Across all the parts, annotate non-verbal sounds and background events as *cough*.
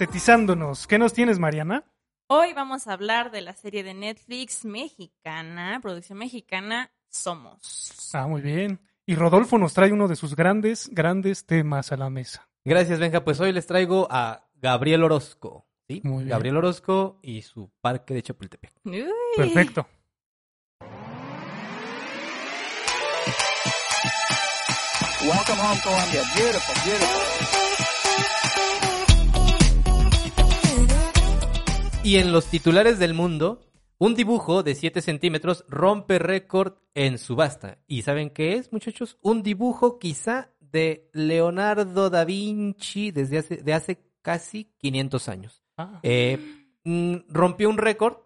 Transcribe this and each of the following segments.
Estetizándonos. ¿Qué nos tienes, Mariana? Hoy vamos a hablar de la serie de Netflix mexicana, producción mexicana, Somos. Ah, muy bien. Y Rodolfo nos trae uno de sus grandes, grandes temas a la mesa. Gracias, Benja. Pues hoy les traigo a Gabriel Orozco. ¿sí? Muy bien. Gabriel Orozco y su parque de Chapultepec. Uy. Perfecto. Welcome home, Columbia. Beautiful, beautiful. Y en los titulares del mundo, un dibujo de 7 centímetros rompe récord en subasta. ¿Y saben qué es, muchachos? Un dibujo quizá de Leonardo da Vinci desde hace, de hace casi 500 años. Ah, Eh, mm, rompió un récord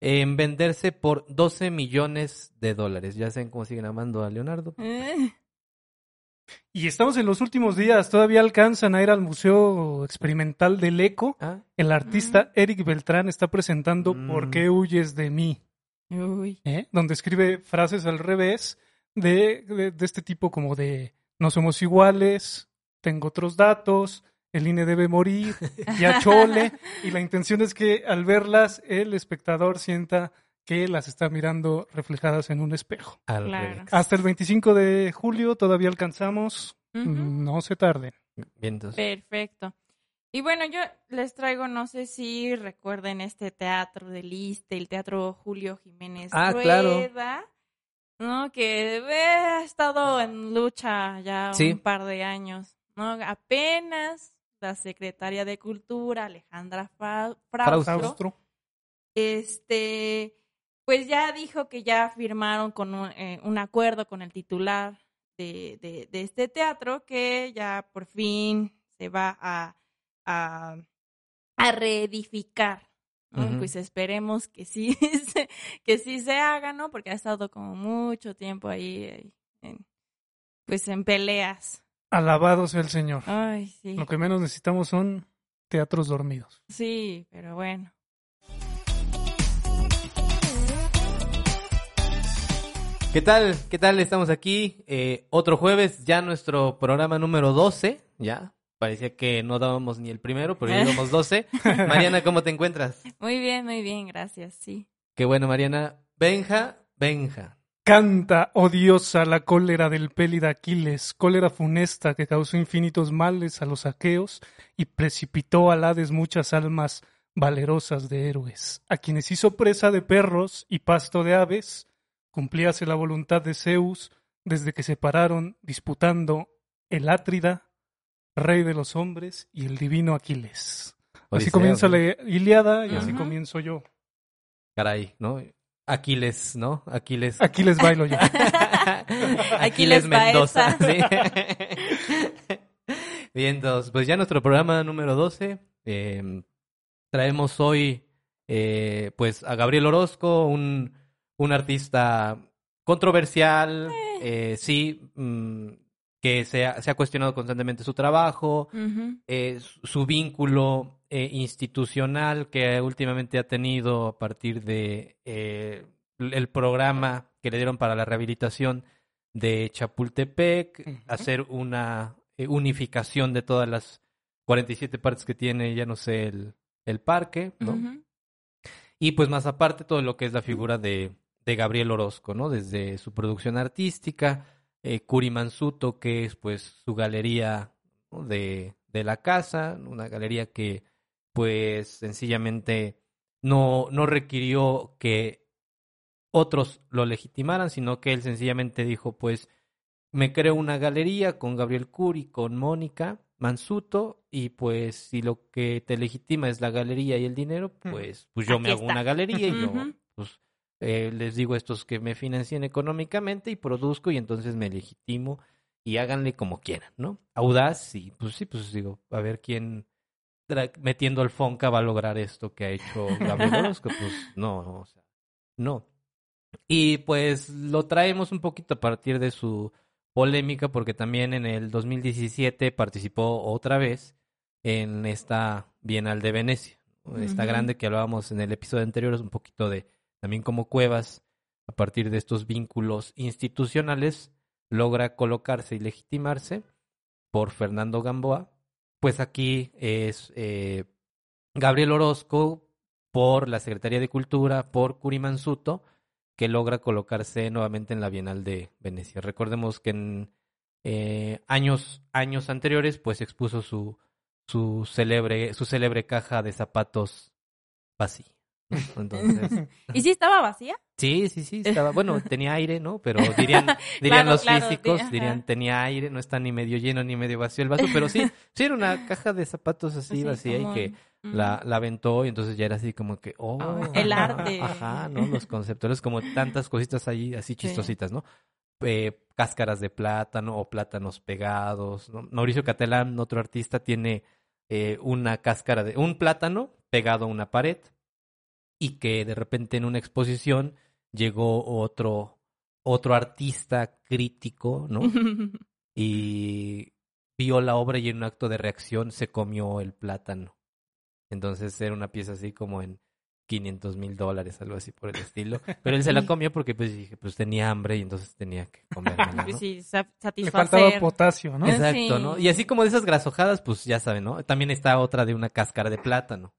en venderse por 12 millones de dólares. Ya saben cómo siguen amando a Leonardo. Eh, Y estamos en los últimos días. Todavía alcanzan a ir al Museo Experimental del Eco. Ah, El artista Eric Beltrán está presentando Mm. ¿Por qué huyes de mí? Uy. ¿eh? Donde escribe frases al revés de, de- de este tipo como de no somos iguales, tengo otros datos, el INE debe morir, ya chole. *laughs* y la intención es que al verlas el espectador sienta que las está mirando reflejadas en un espejo. al Claro. Hasta el 25 de julio todavía alcanzamos. Ujú. No se tarden. Bien, entonces. Perfecto. Y bueno, yo les traigo, no sé si recuerden este teatro del Iste, el teatro Julio Jiménez Ah, claro. Rueda, ¿no? Que eh, ha estado en lucha ya Sí. un par de años, ¿no? Apenas la secretaria de Cultura, Alejandra Fra- Fraustro, Fraustro. este, pues ya dijo que ya firmaron con un, eh, un acuerdo con el titular de, de, de este teatro que ya por fin se va a, a, a reedificar. Pues esperemos que sí, *laughs* se, que sí se haga, ¿no? Porque ha estado como mucho tiempo ahí, eh, en- pues en peleas. Alabado sea el Señor. Ay, sí. Lo que menos necesitamos son teatros dormidos. Sí, pero bueno. ¿Qué tal? ¿Qué tal? Estamos aquí eh, otro jueves, ya nuestro programa número 12, ya. Parecía que no dábamos ni el primero, pero ya *laughs* íbamos 12. Mariana, ¿cómo te encuentras? Muy bien, muy bien, gracias, sí. Qué bueno, Mariana. Benja, Benja. Canta, odiosa, la cólera del pélida Aquiles, cólera funesta que causó infinitos males a los aqueos y precipitó al Hades muchas almas valerosas de héroes, a quienes hizo presa de perros y pasto de aves, cumplíase la voluntad de Zeus desde que se pararon disputando el Átrida, rey de los hombres, y el divino Aquiles. Así comienza ¿no? la Iliada y así comienzo yo. Caray, ¿no? Aquiles, ¿no? Aquiles. Aquí les bailo yo. *laughs* Aquiles Baeza. *laughs* sí. Bien, entonces, pues ya nuestro programa número 12. eh, traemos hoy, eh, pues, a Gabriel Orozco, un, un artista controversial, eh, sí, mm, que se ha, se ha cuestionado constantemente su trabajo, eh, su vínculo eh, institucional que últimamente ha tenido a partir de eh, el programa que le dieron para la rehabilitación de Chapultepec, hacer una eh, unificación de todas las 47 partes que tiene, ya no sé, el, el parque, ¿no? Y pues más aparte todo lo que es la figura de, de Gabriel Orozco, ¿no? Desde su producción artística, eh, Curi Mansuto, que es pues su galería ¿no? de, de la casa, una galería que pues sencillamente no, no requirió que otros lo legitimaran, sino que él sencillamente dijo pues me creo una galería con Gabriel Curi, con Mónica Mansuto, y pues si lo que te legitima es la galería y el dinero, pues, pues yo me hago una galería y yo eh, les digo a estos que me financien económicamente y produzco y entonces me legitimo y háganle como quieran, ¿no? Audaz y pues sí, pues digo, a ver quién metiendo al Fonca va a lograr esto que ha hecho Gabriel *laughs* Orozco, pues no, no, o sea, no. Y pues lo traemos un poquito a partir de su polémica porque también en el 2017 participó otra vez en esta Bienal de Venecia, esta grande que hablábamos en el episodio anterior, es un poquito de también como Cuevas, a partir de estos vínculos institucionales, logra colocarse y legitimarse por Fernando Gamboa pues aquí es eh, Gabriel Orozco por la Secretaría de Cultura, por Curimansuto, que logra colocarse nuevamente en la Bienal de Venecia. Recordemos que en eh, años, años anteriores, pues expuso su, su célebre, su célebre caja de zapatos vacía. Entonces, *laughs* ¿Y si estaba vacía? sí, sí, sí, *laughs* estaba, bueno, tenía aire, ¿no? Pero dirían, dirían Claro, los claro, físicos, ajá. dirían, tenía aire, no está ni medio lleno ni medio vacío el vaso, pero sí, *laughs* sí era una caja de zapatos así Así vacía y que Mm. la, la aventó y entonces ya era así como que, oh, Ah, el arte. Ajá, ¿no? Los conceptuales, como tantas cositas ahí así chistositas, ¿no? Eh, cáscaras de plátano o plátanos pegados, ¿no? Mauricio Catalán, otro artista, tiene eh, una cáscara de, un plátano pegado a una pared y que de repente en una exposición llegó otro, otro artista crítico, ¿no? *laughs* y vio la obra y en un acto de reacción se comió el plátano. Entonces era una pieza así como en 500 mil dólares, algo así por el estilo. Pero él se la comió porque pues dije, pues tenía hambre y entonces tenía que comérmela, Pues ¿no? sí, sa- Le faltaba potasio, ¿no? Exacto, ¿no? Y así como de esas grasojadas, pues ya saben, ¿no? También está otra de una cáscara de plátano.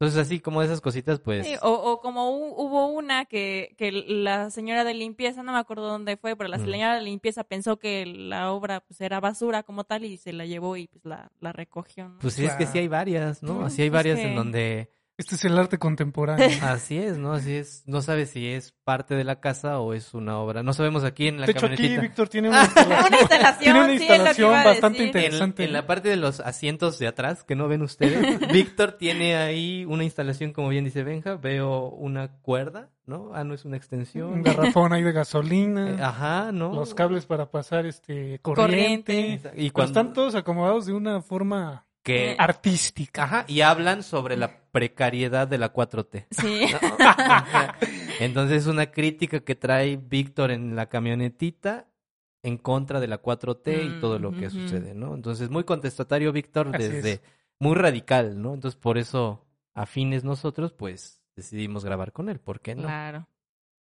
Entonces así como de esas cositas, pues... Sí, o, o como hu- hubo una que, que la señora de limpieza, no me acuerdo dónde fue, pero la señora de limpieza pensó que la obra pues era basura como tal y se la llevó y pues la, la recogió. ¿no? Pues sí, es que sí hay varias, ¿no? Así hay es varias en donde... Este es el arte contemporáneo. *laughs* Así es, ¿no? Así es. No sabes si es parte de la casa o es una obra. No sabemos aquí en la de hecho, aquí. Víctor tiene *laughs* una instalación, Una instalación, tiene una sí, es lo que instalación iba a bastante decir. Interesante. en la parte de los asientos de atrás, que no ven ustedes, *laughs* Víctor tiene ahí una instalación, como bien dice Benja, veo una cuerda, ¿no? Ah, no es una Un extensión. garrafón ahí de Eh, gasolina, Ajá, ¿no? los cables para pasar este corriente. Corriente. Y Pero cuando están todos acomodados de una forma que artística. ajá, y hablan sobre la precariedad de la 4T. Sí. *laughs* Entonces, una crítica que trae Víctor en la camionetita en contra de la 4T y todo lo que Mm, sucede, ¿no? Entonces, muy contestatario Víctor desde es. muy radical, ¿no? Entonces, por eso, afines nosotros, pues decidimos grabar con él, ¿por qué no? Claro.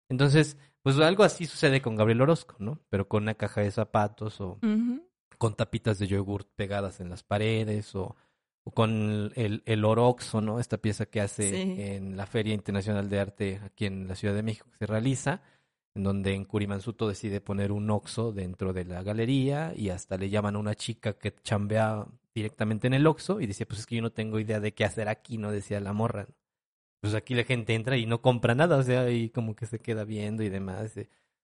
Entonces, pues algo así sucede con Gabriel Orozco, ¿no? Pero con una caja de zapatos o Ujú. Con tapitas de yogurt pegadas en las paredes o, o con el, el Oroxo, ¿no? Esta pieza que hace Sí. en la Feria Internacional de Arte aquí en la Ciudad de México que se realiza, en donde en Curimansuto decide poner un Oxo dentro de la galería y hasta le llaman a una chica que chambea directamente en el Oxo y decía, pues es que yo no tengo idea de qué hacer aquí, ¿no? Decía la morra. Pues aquí la gente entra y no compra nada, o sea, y como que se queda viendo y demás.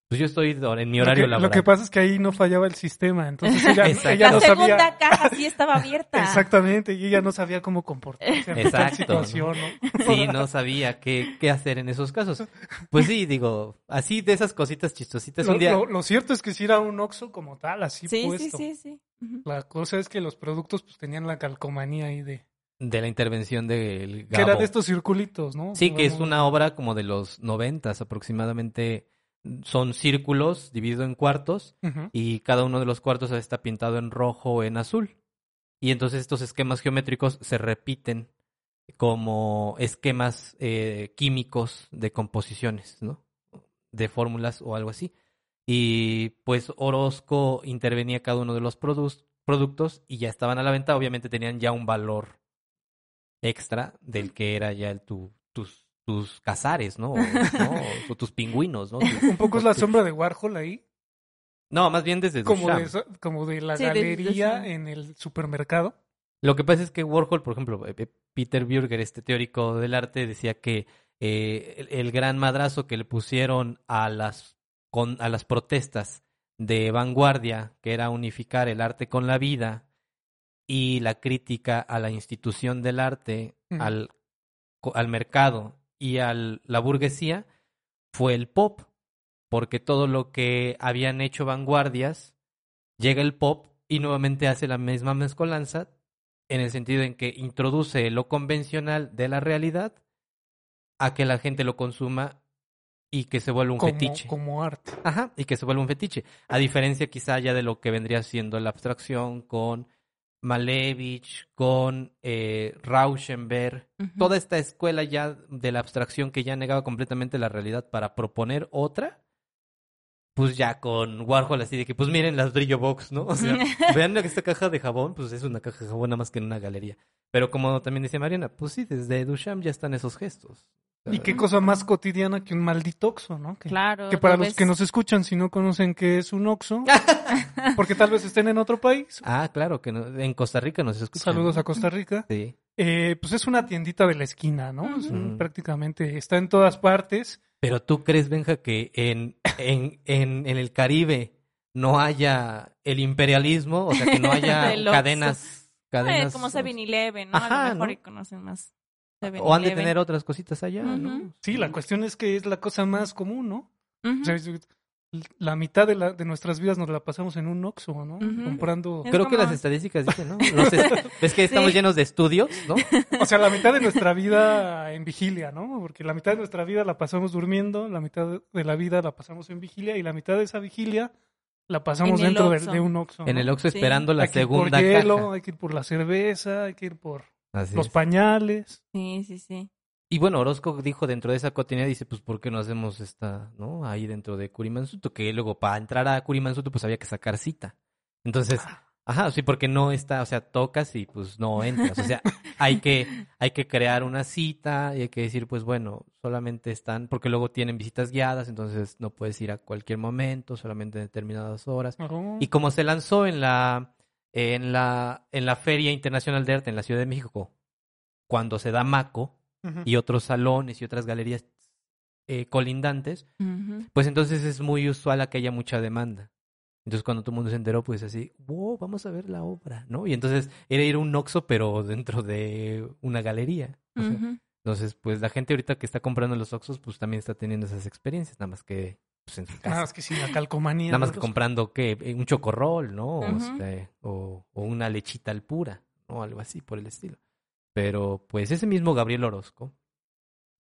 Pues yo estoy en mi Lo horario que, lo laboral. que pasa es que ahí no fallaba el sistema, entonces ella, *laughs* ella la no segunda sabía caja sí estaba abierta. exactamente y ella no sabía cómo comportarse en Exacto, situación, ¿no? Sí, no sabía qué, qué hacer en esos casos. Pues sí, digo, así de esas cositas chistositas. Lo, un día, lo- lo cierto es que sí era un Oxxo como tal, así Sí, sí, puesto. sí, sí. Ujú. La cosa es que los productos pues tenían la calcomanía ahí de... de la intervención del Que era Gabo. de estos circulitos, ¿no? Sí, que es una obra como de los noventas aproximadamente. Son círculos divididos en cuartos y cada uno de los cuartos está pintado en rojo o en azul. Y entonces estos esquemas geométricos se repiten como esquemas eh, químicos de composiciones, ¿no? De fórmulas o algo así. Y pues Orozco intervenía cada uno de los productos y ya estaban a la venta. Obviamente tenían ya un valor extra del que era ya el tu, tus, cazares, ¿no? O, *laughs* ¿no? O tus pingüinos, ¿no? Tus- Un poco es la tus- sombra de Warhol ahí, No, más bien desde como Duchamp. de, esa- como de la Sí, de galería en el supermercado. Lo que pasa es que Warhol, por ejemplo, eh, eh, Peter Bürger, este teórico del arte, decía que eh, el, el gran madrazo que le pusieron a las, con, a las protestas de vanguardia, que era unificar el arte con la vida, y la crítica a la institución del arte, Ujú. al, co- al mercado y a la burguesía, fue el pop, porque todo lo que habían hecho vanguardias, llega el pop y nuevamente hace la misma mezcolanza, en el sentido en que introduce lo convencional de la realidad a que la gente lo consuma y que se vuelva un como, fetiche. como arte. Ajá, y que se vuelva un fetiche. A diferencia quizá ya de lo que vendría siendo la abstracción con Malevich, con eh, Rauschenberg, toda esta escuela ya de la abstracción que ya negaba completamente la realidad para proponer otra, pues ya con Warhol así de que, pues miren las Brillo Box, ¿no? O sea, *laughs* vean esta caja de jabón, pues es una caja de jabón nada más que en una galería. Pero como también dice Mariana, pues sí, desde Duchamp ya están esos gestos. Y qué cosa más cotidiana que un maldito oxo, ¿no? Que, Claro. que para lo los ves. que nos escuchan, si no conocen qué es un oxo, *laughs* porque tal vez estén en otro país. Ah, claro, que no- en Costa Rica nos escuchan. Saludos a Costa Rica. Sí. Eh, pues es una tiendita de la esquina, ¿no? Es un- Ujú. prácticamente está en todas partes. Pero tú crees, Benja, que en, en, en, en el Caribe no haya el imperialismo, o sea, que no haya *laughs* Oxxo. cadenas, Eh, cadenas como 7-Eleven, ¿no? a lo mejor ¿no? y conocen más. O han de 7-Eleven. tener otras cositas allá, ¿no? Sí, la cuestión es que es la cosa más común, ¿no? O sea, la mitad de, la, de nuestras vidas nos la pasamos en un oxo, ¿no? Comprando... Es Creo que las estadísticas dicen, ¿no? *laughs* Los est- Ves que estamos Sí. llenos de estudios, ¿no? O sea, la mitad de nuestra vida en vigilia, ¿no? Porque la mitad de nuestra vida la pasamos durmiendo, la mitad de la vida la pasamos en vigilia y la mitad de esa vigilia la pasamos dentro de, Oxxo. de un oxo. En el Oxxo Sí. esperando la hay que ir por segunda hielo, caja. hay que ir por la cerveza, hay que ir por Así los es. pañales. Sí, sí, sí. Y bueno, Orozco dijo dentro de esa cotidianidad, dice, pues, ¿por qué no hacemos esta, no? Ahí dentro de Kurimansuto, que luego para entrar a Kurimansuto, pues había que sacar cita. Entonces, ajá, sí, porque no está, o sea, tocas y pues no entras. O sea, hay que, hay que crear una cita y hay que decir, pues bueno, solamente están, porque luego tienen visitas guiadas, entonces no puedes ir a cualquier momento, solamente en determinadas horas. Y como se lanzó en la, en la, en la Feria Internacional de Arte en la Ciudad de México, cuando se da Maco, y otros salones y otras galerías eh, colindantes, pues entonces es muy usual a que haya mucha demanda. Entonces cuando todo el mundo se enteró, pues así, wow, vamos a ver la obra, ¿no? Y entonces era ir a un Oxxo, pero dentro de una galería. O sea, Ujú. Entonces, pues la gente ahorita que está comprando los Oxxos, pues también está teniendo esas experiencias, nada más que pues, en su casa. Nada más que sí, la calcomanía. Nada más que comprando, ¿qué? Un chocorrol, ¿no? O, este, o, o una lechita al pura, ¿no? Algo así por el estilo. Pero, pues, ese mismo Gabriel Orozco,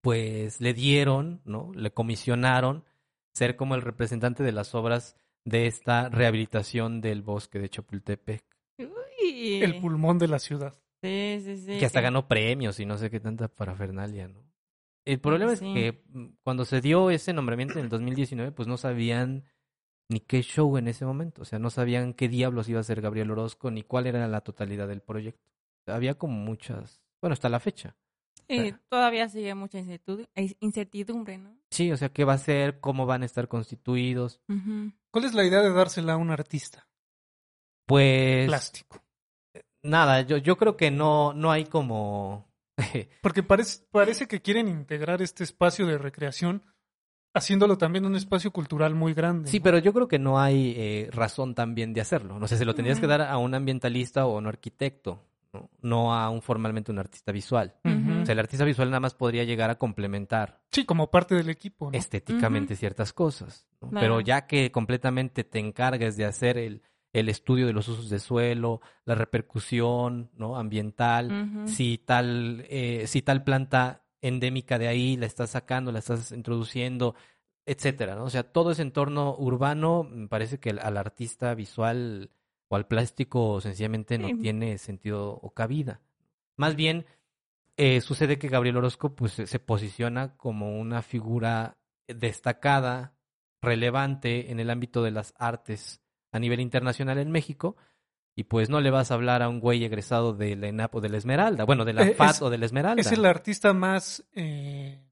pues, le dieron, ¿no? Le comisionaron ser como el representante de las obras de esta rehabilitación del bosque de Chapultepec. Uy. El pulmón de la ciudad. Sí, sí, sí. que hasta ganó premios y no sé qué tanta parafernalia, ¿no? El problema es que mm, cuando se dio ese nombramiento en el 2019, pues no sabían ni qué show en ese momento, o sea, no sabían qué diablos iba a ser Gabriel Orozco ni cuál era la totalidad del proyecto. Había como muchas, bueno, hasta la fecha. Sí, todavía sigue mucha incertidumbre, incertidumbre ¿no? Sí, o sea, qué va a ser, cómo van a estar constituidos. ¿Cuál es la idea de dársela a un artista Pues plástico? nada, yo, yo creo que no, no hay como *laughs* Porque parece, parece que quieren integrar este espacio de recreación haciéndolo también un espacio cultural muy grande. Sí, ¿no? pero yo creo que no hay eh, razón también de hacerlo. No sé, se lo tendrías que dar a un ambientalista o a un arquitecto, ¿no? no a un formalmente un artista visual. O sea, el artista visual nada más podría llegar a complementar Sí, como parte del equipo. ¿no? estéticamente ciertas cosas. ¿no? Claro. Pero ya que completamente te encargues de hacer el, el estudio de los usos de suelo, la repercusión ¿no? ambiental, si tal, eh, si tal planta endémica de ahí la estás sacando, la estás introduciendo, etcétera, ¿no? O sea, todo ese entorno urbano, me parece que al, artista visual o al plástico sencillamente no Sí. tiene sentido o cabida. Más bien, eh, sucede que Gabriel Orozco pues, se posiciona como una figura destacada, relevante en el ámbito de las artes a nivel internacional en México, y pues no le vas a hablar a un güey egresado de la ENAP o de la Esmeralda, bueno, de la *laughs* Eh, FAT es- o de la Esmeralda. Es el artista más. eh,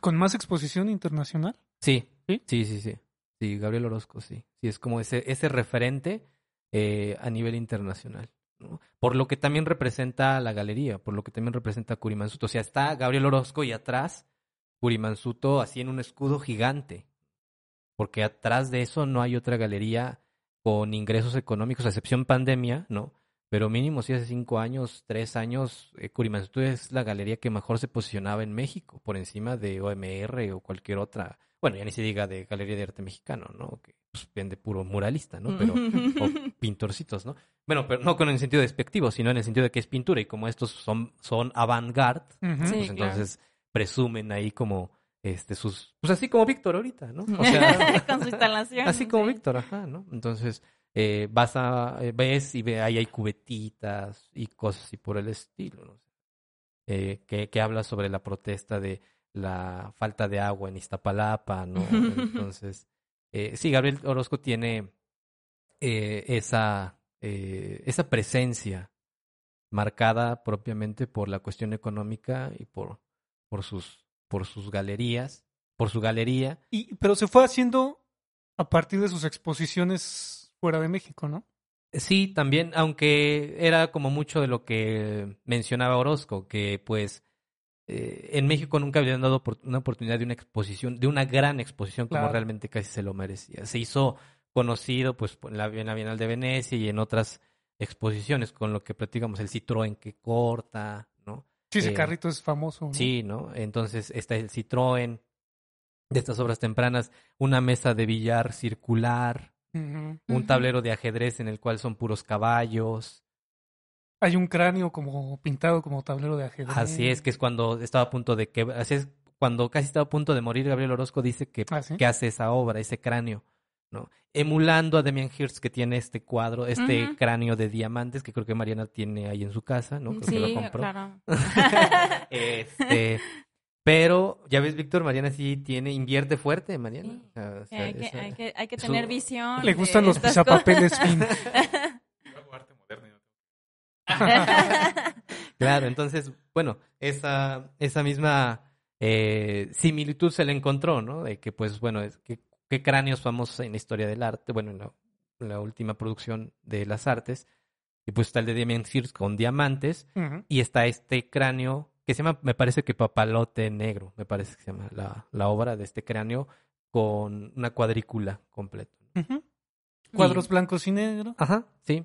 con más exposición internacional. Sí, ¿Sí? sí, sí, sí. Sí, Gabriel Orozco, sí. Sí, es como ese, ese referente eh, a nivel internacional. ¿no? Por lo que también representa la galería, por lo que también representa Kurimansuto. O sea, está Gabriel Orozco y atrás Kurimansuto así en un escudo gigante. Porque atrás de eso no hay otra galería con ingresos económicos, a excepción pandemia, ¿no? Pero mínimo si hace cinco años, tres años, eh, es la galería que mejor se posicionaba en México, por encima de OMR o cualquier otra. Bueno, ya ni se diga de Galería de Arte Mexicano, ¿no? Que pues, vende puro muralista, ¿no? Pero, *laughs* o pintorcitos, ¿no? Bueno, pero no con el sentido despectivo, sino en el sentido de que es pintura y como estos son, son avant-garde, pues entonces presumen ahí como este sus pues así como Víctor ahorita, ¿no? O sea, *laughs* Con su instalación. así como sí. Víctor, ajá, ¿no? Entonces eh, vas a eh, ves y ve ahí hay cubetitas y cosas así por el estilo, ¿no? Eh, que, que habla sobre la protesta de la falta de agua en Iztapalapa, ¿no? *laughs* Entonces eh, sí, Gabriel Orozco tiene eh, esa, esa presencia marcada propiamente por la cuestión económica y por, por, sus, por sus galerías, por su galería. Y, pero se fue haciendo a partir de sus exposiciones fuera de México, ¿no? Sí, también, aunque era como mucho de lo que mencionaba Orozco, que pues eh, en México nunca habían dado por- una oportunidad de una exposición, de una gran exposición como Claro. realmente casi se lo merecía. Se hizo conocido pues en la, en la Bienal de Venecia y en otras exposiciones, con lo que platicamos, el Citroën que corta. Sí, ese Eh, carrito es famoso. ¿no? Sí, ¿no? Entonces está el Citroën, de estas obras tempranas, una mesa de billar circular, un tablero de ajedrez en el cual son puros caballos. Hay un cráneo como pintado como tablero de ajedrez. Así es, que es cuando estaba a punto de que, así es, cuando casi estaba a punto de morir, Gabriel Orozco dice que, Ah, ¿sí? que hace esa obra, ese cráneo, ¿no? Emulando a Demian Hirst que tiene este cuadro, este cráneo de diamantes que creo que Mariana tiene ahí en su casa, ¿no? Creo que Sí, lo compró. claro. *laughs* *laughs* Este, pero, ya ves, Víctor, Mariana sí tiene, invierte fuerte, Mariana. Sí. O sea, hay, que, esa- hay, que, hay que su- tener visión. Le gustan los pisapapeles *laughs* Claro, entonces, bueno, esa, esa misma eh, similitud se le encontró, ¿no? De que, pues, bueno, es que, qué cráneos famosos en la historia del arte, bueno, en la, en la última producción de las artes, y pues está el de Damien Hirst con diamantes, y está este cráneo que se llama, me parece que Papalote Negro, me parece que se llama la, la obra de este cráneo con una cuadrícula completa. Cuadros Y- blancos y negros. Ajá, sí.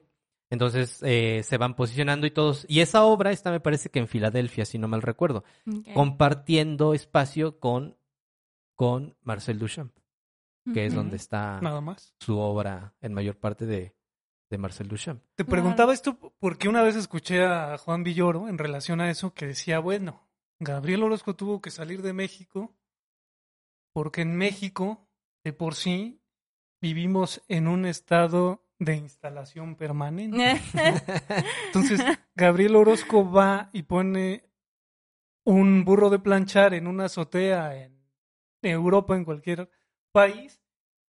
Entonces eh, se van posicionando y todos. Y esa obra está, me parece que en Filadelfia, si no mal recuerdo, compartiendo espacio con, con Marcel Duchamp, que es donde está Nada más. su obra en mayor parte de, de Marcel Duchamp. Te preguntaba esto porque una vez escuché a Juan Villoro en relación a eso que decía, bueno, Gabriel Orozco tuvo que salir de México porque en México, de por sí, vivimos en un estado de instalación permanente. *laughs* Entonces, Gabriel Orozco va y pone un burro de planchar en una azotea en Europa, en cualquier país,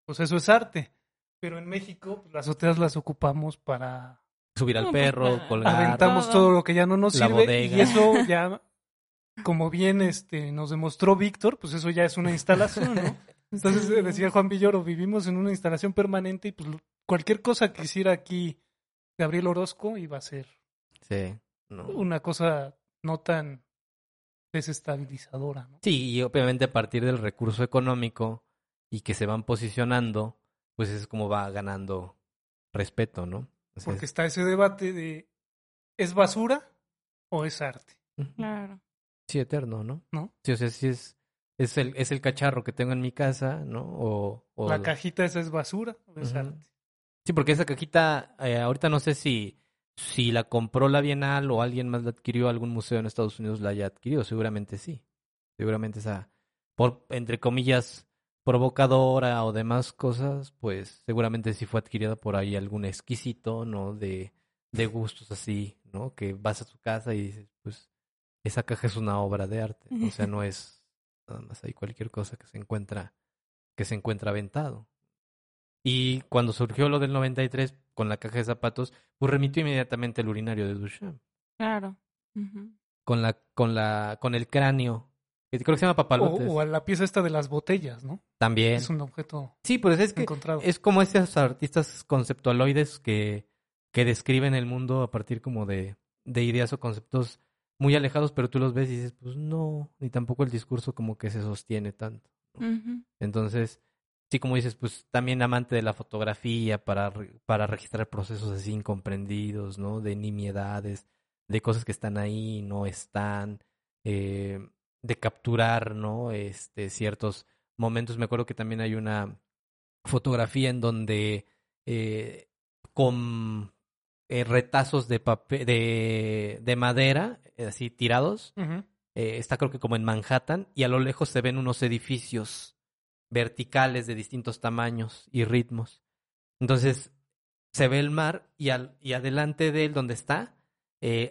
pues eso es arte. Pero en México, pues, las azoteas las ocupamos para Subir al No, pues, perro, para- colgar. aventamos todo. lo que ya no nos La sirve bodega. y eso *laughs* ya como bien este nos demostró Víctor, pues eso ya es una instalación, ¿no? *laughs* Entonces Sí. decía Juan Villoro, vivimos en una instalación permanente y pues cualquier cosa que hiciera aquí Gabriel Orozco iba a ser Sí, ¿no? una cosa no tan desestabilizadora, ¿no? Sí, y obviamente a partir del recurso económico y que se van posicionando, pues es como va ganando respeto, ¿no? O sea, Porque es- está ese debate de ¿es basura o es arte? Claro. Sí, eterno, ¿no? ¿No? Sí, o sea, sí es, es, el, es el cacharro que tengo en mi casa, ¿no? O, o La cajita esa es basura o es arte. Sí, porque esa cajita, eh, ahorita no sé si, si la compró la Bienal o alguien más la adquirió, algún museo en Estados Unidos la haya adquirido, seguramente sí. Seguramente esa, por, entre comillas, provocadora o demás cosas, pues seguramente sí fue adquirida por ahí algún exquisito, ¿no? De, de gustos así, ¿no? Que vas a tu casa y dices, pues, esa caja es una obra de arte. O sea, no es nada más ahí cualquier cosa que se encuentra, que se encuentra aventado. Y cuando surgió lo del 93 con la caja de zapatos, pues remitió inmediatamente el urinario de Duchamp. Claro. Con la, con la, con el cráneo. Que Creo que se llama papalotes. O, o a la pieza esta de las botellas, ¿no? También. Es un objeto Sí, pues es que encontrado. es como esos artistas conceptualoides que, que describen el mundo a partir como de, de ideas o conceptos muy alejados, pero tú los ves y dices, pues no, ni tampoco el discurso como que se sostiene tanto. Entonces, sí, como dices, pues también amante de la fotografía para, para registrar procesos así incomprendidos, ¿no? De nimiedades, de cosas que están ahí, no están, eh, de capturar, ¿no? Este, ciertos momentos. Me acuerdo que también hay una fotografía en donde eh, con eh, retazos de papel, de, de madera, eh, así tirados, eh, está creo que como en Manhattan, y a lo lejos se ven unos edificios verticales de distintos tamaños y ritmos. Entonces se ve el mar y, al, y adelante de él donde está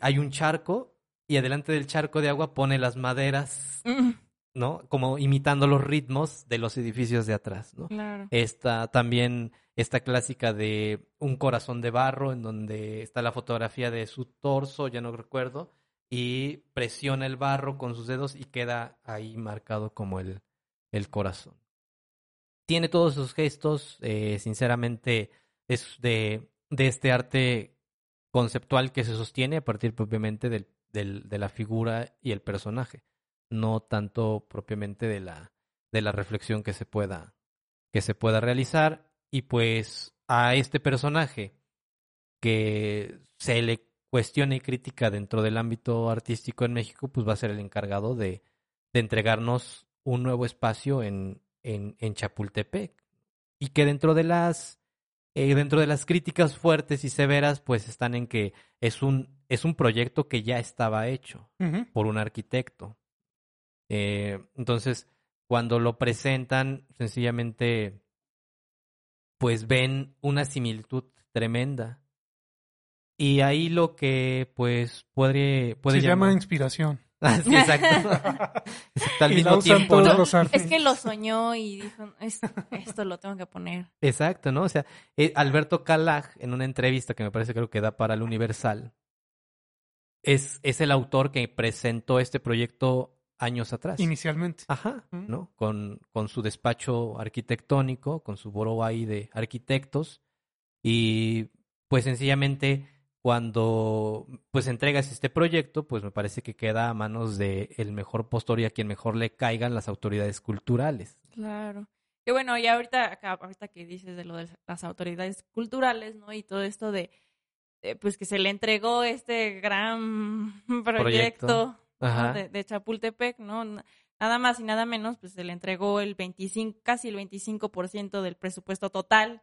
hay un charco y adelante del charco de agua pone las maderas Mm. ¿no? Como imitando los ritmos de los edificios de atrás, ¿no? Claro. Está también esta clásica de un corazón de barro en donde está la fotografía de su torso, ya no recuerdo, y presiona el barro con sus dedos y queda ahí marcado como el, el corazón. Tiene todos esos gestos, eh, sinceramente es de, de este arte conceptual que se sostiene a partir propiamente del, del, de la figura y el personaje, no tanto propiamente de la, de la reflexión que se pueda, que se pueda realizar. Y pues a este personaje que se le cuestiona y critica dentro del ámbito artístico en México, pues va a ser el encargado de, de entregarnos un nuevo espacio en, en, en Chapultepec. Y que dentro de las eh, dentro de las críticas fuertes y severas, pues están en que es un, es un proyecto que ya estaba hecho por un arquitecto. Eh, entonces, cuando lo presentan, sencillamente, pues ven una similitud tremenda. Y ahí lo que, pues, puede, puede Se llama llamar- inspiración. *laughs* Ah, sí, exacto. *laughs* Exacto, al Y mismo tiempo. Es que lo soñó y dijo, "Es- esto lo tengo que poner. Exacto, ¿no? O sea, eh, Alberto Calaj, en una entrevista que me parece creo que da para el Universal, es, es el autor que presentó este proyecto años atrás. Inicialmente. Ajá. ¿no? Con, con su despacho arquitectónico, con su boro ahí de arquitectos. Y pues sencillamente cuando pues entregas este proyecto, pues me parece que queda a manos de el mejor postor y a quien mejor le caigan las autoridades culturales. Claro. Que bueno, y ahorita, acá- ahorita que dices de lo de las autoridades culturales, ¿no? Y todo esto de, de, pues que se le entregó este gran *laughs* proyecto, de, de Chapultepec, ¿no? Nada más y nada menos, pues se le entregó el 25, casi el 25% del presupuesto total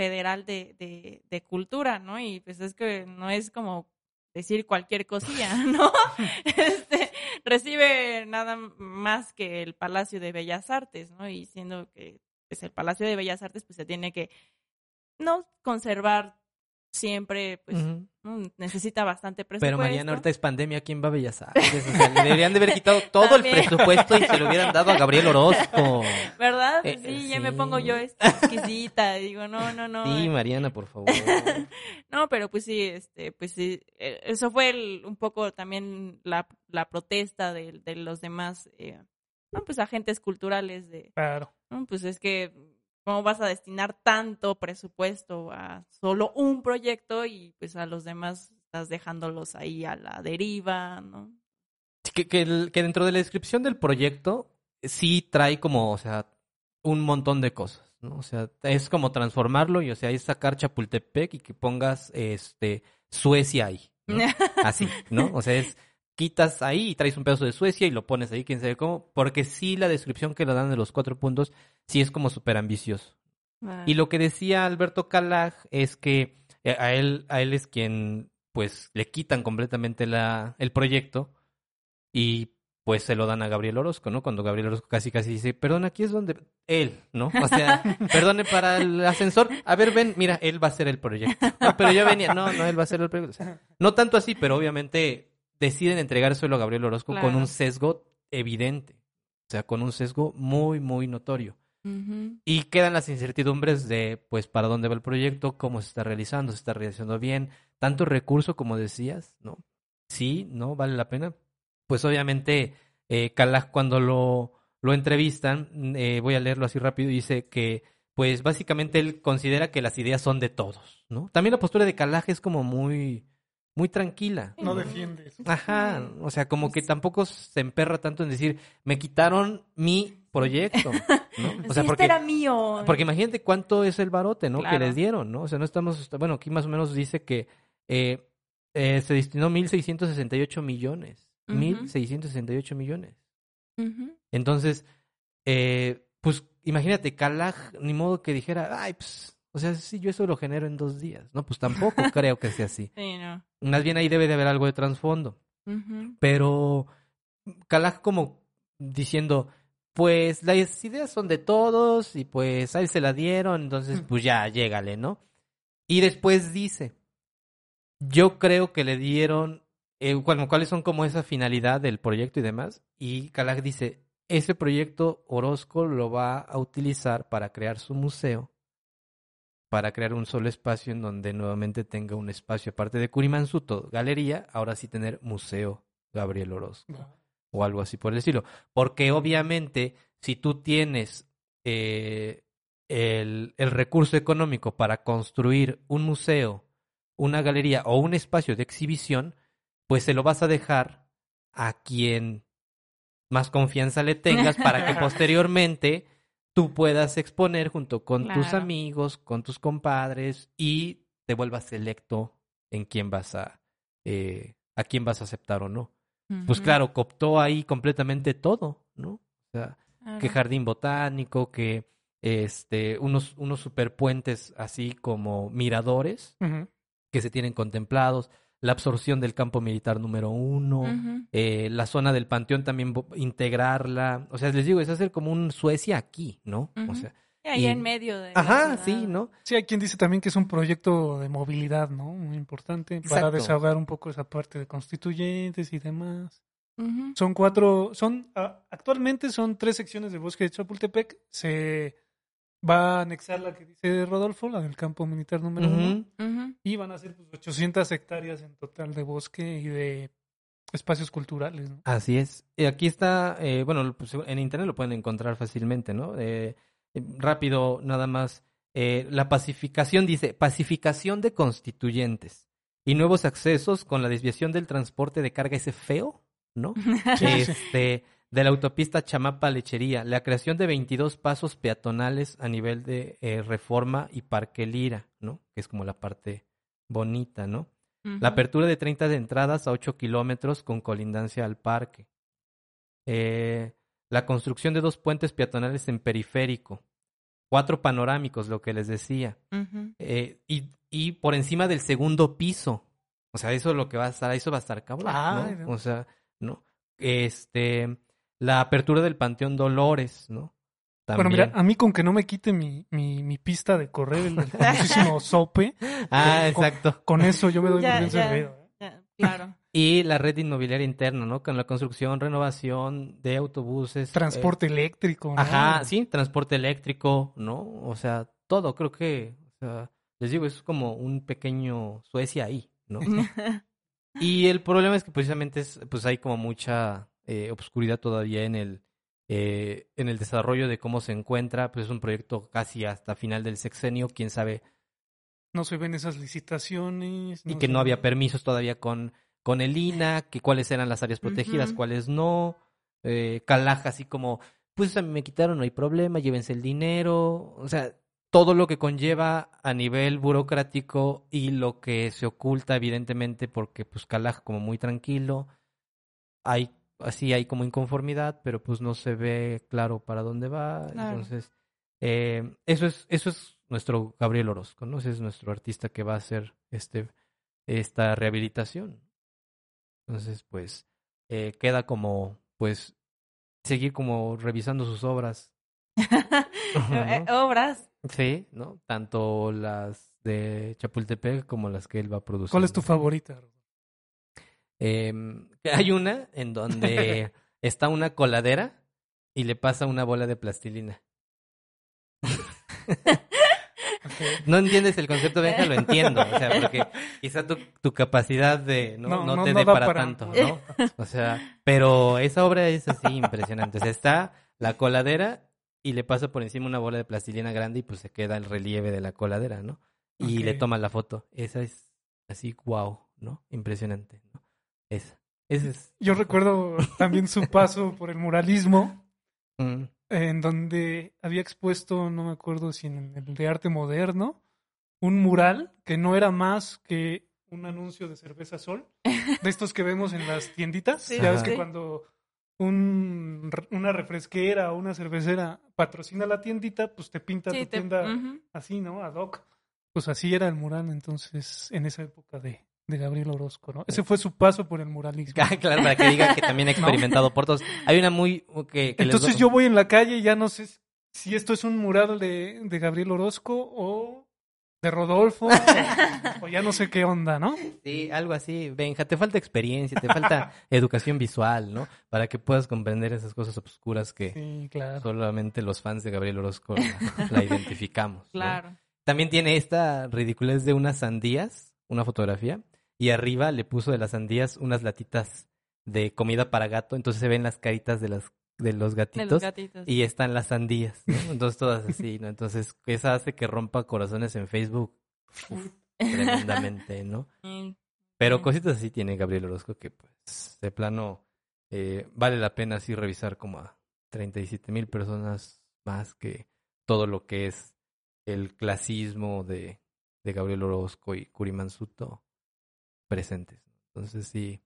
federal de, de, de cultura, ¿no? Y pues es que no es como decir cualquier cosilla, *laughs* ¿no? *laughs* este, recibe nada más que el Palacio de Bellas Artes, ¿no? Y siendo que pues, el Palacio de Bellas Artes pues se tiene que no conservar siempre, pues. ¿no? necesita bastante presupuesto. Pero Mariana, ahorita es pandemia, ¿quién va a Bellas Artes? O sea, le deberían de haber quitado *laughs* todo También. el presupuesto y se lo hubieran dado a Gabriel Orozco. *laughs* ¿Verdad? Eh, sí, eh, ya me pongo yo esta exquisita, *laughs* digo, no, no, no. Sí, eh, Mariana, por favor. No, pero pues sí, este, pues sí, eh, eso fue el- un poco también la, la protesta de, de los demás, eh, no, pues agentes culturales de, Claro. no, pues es que cómo vas a destinar tanto presupuesto a solo un proyecto y pues a los demás estás dejándolos ahí a la deriva, ¿no? Sí, Que, que, el- que dentro de la descripción del proyecto sí trae como, o sea, un montón de cosas, ¿no? O sea, es como transformarlo y, o sea, es sacar Chapultepec y que pongas, este, Suecia ahí, ¿no? *laughs* Así, ¿no? O sea, es quitas ahí y traes un pedazo de Suecia y lo pones ahí, quién sabe cómo, porque sí la descripción que le dan de los cuatro puntos sí es como súper ambicioso. Y lo que decía Alberto Calaj es que eh, a él, a él es quien pues le quitan completamente la, el proyecto y pues se lo dan a Gabriel Orozco, ¿no? Cuando Gabriel Orozco casi casi dice, perdón, aquí es donde él, ¿no? O sea, *laughs* perdone para el ascensor, a ver, ven, mira, él va a hacer el proyecto. No, pero yo venía, no, no, él va a hacer el proyecto. O sea, no tanto así, pero obviamente deciden entregárselo a Gabriel Orozco con un sesgo evidente, o sea, con un sesgo muy, muy notorio. Y quedan las incertidumbres de, pues, para dónde va el proyecto, cómo se está realizando, se está realizando bien, tanto recurso como decías, ¿no? Sí, ¿no? Vale la pena. Pues obviamente, eh, Calaj cuando lo, lo entrevistan, eh, voy a leerlo así rápido, dice que, pues, básicamente él considera que las ideas son de todos, ¿no? También la postura de Calaj es como muy, muy tranquila. No defiendes. Ajá, o sea, como que tampoco se emperra tanto en decir, me quitaron mi proyecto, ¿no? *laughs* O sea, Sí, porque, este era mío. porque imagínate cuánto es el barote, ¿no? Que les dieron, ¿no? O sea, no estamos, bueno, aquí más o menos dice que eh, eh, se destinó 1.668 millones, Ujú. 1.668 millones. Ujú. Entonces, eh, pues imagínate, Calaj, ni modo que dijera, ay, pues, o sea, sí, yo eso lo genero en dos días. No, pues tampoco *laughs* creo que sea así. Sí, no. Más bien ahí debe de haber algo de trasfondo. Pero Calaj como diciendo, pues las ideas son de todos y pues a él se la dieron, entonces pues ya, llégale, ¿no? Y después dice, yo creo que le dieron, eh, bueno, cuáles son como esa finalidad del proyecto y demás. Y Calaj dice, ese proyecto Orozco lo va a utilizar para crear su museo, para crear un solo espacio en donde nuevamente tenga un espacio, aparte de Curimansuto, galería, ahora sí tener museo Gabriel Orozco o algo así por el estilo. Porque obviamente, si tú tienes eh, el, el recurso económico para construir un museo, una galería o un espacio de exhibición, pues se lo vas a dejar a quien más confianza le tengas para que *laughs* posteriormente tú puedas exponer junto con tus amigos, con tus compadres y te vuelvas selecto en quién vas a eh, a quién vas a aceptar o no. Pues claro, cooptó ahí completamente todo, ¿no? O sea, Claro. que jardín botánico, que este unos unos superpuentes así como miradores que se tienen contemplados, la absorción del campo militar número uno, eh, la zona del panteón también integrarla, o sea, les digo, es hacer como un Suecia aquí, ¿no? O sea, Y ahí y- en medio de. la ajá, sí, ¿no? Sí, hay quien dice también que es un proyecto de movilidad, ¿no? Muy importante para desahogar un poco esa parte de constituyentes y demás. Son cuatro, son, actualmente son tres secciones de bosque de Chapultepec. Se va a anexar la que dice Rodolfo, la del campo militar número uno. Y van a ser pues, 800 hectáreas en total de bosque y de espacios culturales, ¿no? Así es. Y aquí está, eh, bueno, pues, en internet lo pueden encontrar fácilmente, ¿no? Eh, eh, rápido, nada más. Eh, la pacificación dice, pacificación de constituyentes y nuevos accesos con la desviación del transporte de carga ese feo, ¿no? *laughs* este, de la autopista Chamapa-Lechería, la creación de 22 pasos peatonales a nivel de eh, Reforma y Parque Lira, ¿no? Que es como la parte bonita, ¿no? La apertura de 30 de entradas a 8 kilómetros con colindancia al parque. Eh, la construcción de dos puentes peatonales en periférico. Cuatro panorámicos, lo que les decía. Eh, y, y por encima del segundo piso. O sea, eso es lo que va a estar, eso va a estar cabrón, ¿no? no. O sea, ¿no? Este, la apertura del Panteón Dolores, ¿no? Bueno, mira, a mí con que no me quite mi, mi, mi pista de correr, el, *laughs* famosísimo sope, ah, con- exacto. con eso yo me doy *laughs* Ya, bien ya. servido. ¿eh? Ya, Claro. Y la red inmobiliaria interna, ¿no? Con la construcción, renovación de autobuses. eh, Transporte eléctrico, ¿no? Ajá, sí, transporte eléctrico, ¿no? O sea, todo, creo que, o sea, les digo, es como un pequeño Suecia ahí, ¿no? *laughs* Y el problema es que precisamente es, pues hay como mucha eh, obscuridad todavía en el, eh, en el desarrollo de cómo se encuentra, pues es un proyecto casi hasta final del sexenio, quién sabe, No se ven esas licitaciones. y que no había permisos todavía con, con el INA, que cuáles eran las áreas protegidas, cuáles no, eh, Calaja así como, pues a mí me quitaron, no hay problema, llévense el dinero, o sea, todo lo que conlleva a nivel burocrático y lo que se oculta evidentemente porque pues Calaja como muy tranquilo, hay así hay como inconformidad, pero pues no se ve claro para dónde va, Claro. entonces eh, eso es eso es nuestro Gabriel Orozco, ¿no? Ese es nuestro artista que va a hacer este esta rehabilitación. Entonces, pues eh, queda como pues seguir como revisando sus obras, *laughs* Eh, Obras. sí, ¿no? Tanto las de Chapultepec como las que él va a producir. ¿Cuál es tu favorita? Em, *laughs* hay una en donde *laughs* está una coladera y le pasa una bola de plastilina. No entiendes el concepto, Benja, lo entiendo. O sea, porque *laughs* quizá tu, tu capacidad de no, No, no, no, te dé para, para- tanto, ¿no? O sea, pero esa obra es así impresionante. O sea, está la coladera y le pasa por encima una bola de plastilina grande y pues se queda el relieve de la coladera, ¿no? Y le toma la foto. Esa es así, wow, ¿no? Impresionante, ¿no? Esa. Esa es. Yo recuerdo *laughs* también su paso por el muralismo, Mm, en donde había expuesto, no me acuerdo si en el de arte moderno, un mural que no era más que un anuncio de cerveza sol, de *laughs* estos que vemos en las tienditas. Sí, ya ves sí. que cuando un, una refresquera o una cervecera patrocina la tiendita, pues te pinta Sí, tu te- tienda así, ¿no? Ad hoc. Pues así era el mural entonces en esa época de, de Gabriel Orozco, ¿no? Ese fue su paso por el muralismo. Ah, claro, para que diga que también ha *laughs* experimentado por todos. Hay una muy que, Entonces yo voy en la calle y ya no sé si esto es un mural de, de Gabriel Orozco o de Rodolfo, *laughs* o ya no sé qué onda, ¿no? Sí, algo así. Benja, te falta experiencia, te falta *laughs* educación visual, ¿no? Para que puedas comprender esas cosas oscuras que Sí, claro. solamente los fans de Gabriel Orozco la, la identificamos. ¿no? Claro. También tiene esta ridiculez de unas sandías, una fotografía, y arriba le puso de las sandías unas latitas de comida para gato, entonces se ven las caritas de las de los De gatitos los gatitos. y están las sandías, ¿no? Entonces todas así, ¿no? Entonces esa hace que rompa corazones en Facebook uf, tremendamente, ¿no? *laughs* Pero cositas así tiene Gabriel Orozco que pues de plano eh, vale la pena así revisar como a 37 mil personas más que todo lo que es el clasismo de, de Gabriel Orozco y Curimansuto presentes. Entonces sí,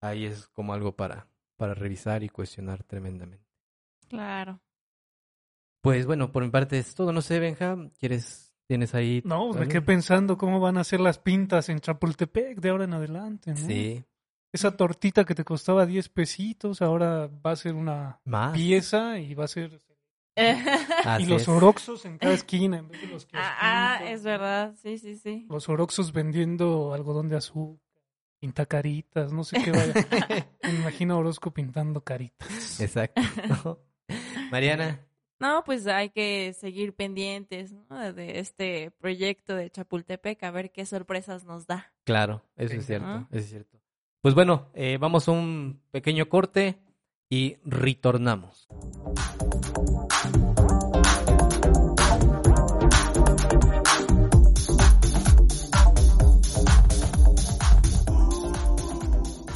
ahí es como algo para, para revisar y cuestionar tremendamente. Claro. Pues bueno, por mi parte es todo. No sé, Benja, ¿quieres, tienes ahí? No, me quedé pensando cómo van a ser las pintas en Chapultepec de ahora en adelante, ¿no? Sí, Esa tortita que te costaba 10 pesitos, ahora va a ser una más. pieza y va a ser... *laughs* y los es. oroxos en cada esquina en vez de los ah, ah, es verdad. Sí, sí, sí. Los oroxos vendiendo algodón de azúcar, pintacaritas, no sé qué vaya. *laughs* Me imagino a Orozco pintando caritas. Exacto. *laughs* Mariana. No, pues hay que seguir pendientes ¿no? de este proyecto de Chapultepec, a ver qué sorpresas nos da. Claro, eso es cierto, eso es cierto. Pues bueno, eh, vamos a un pequeño corte y retornamos.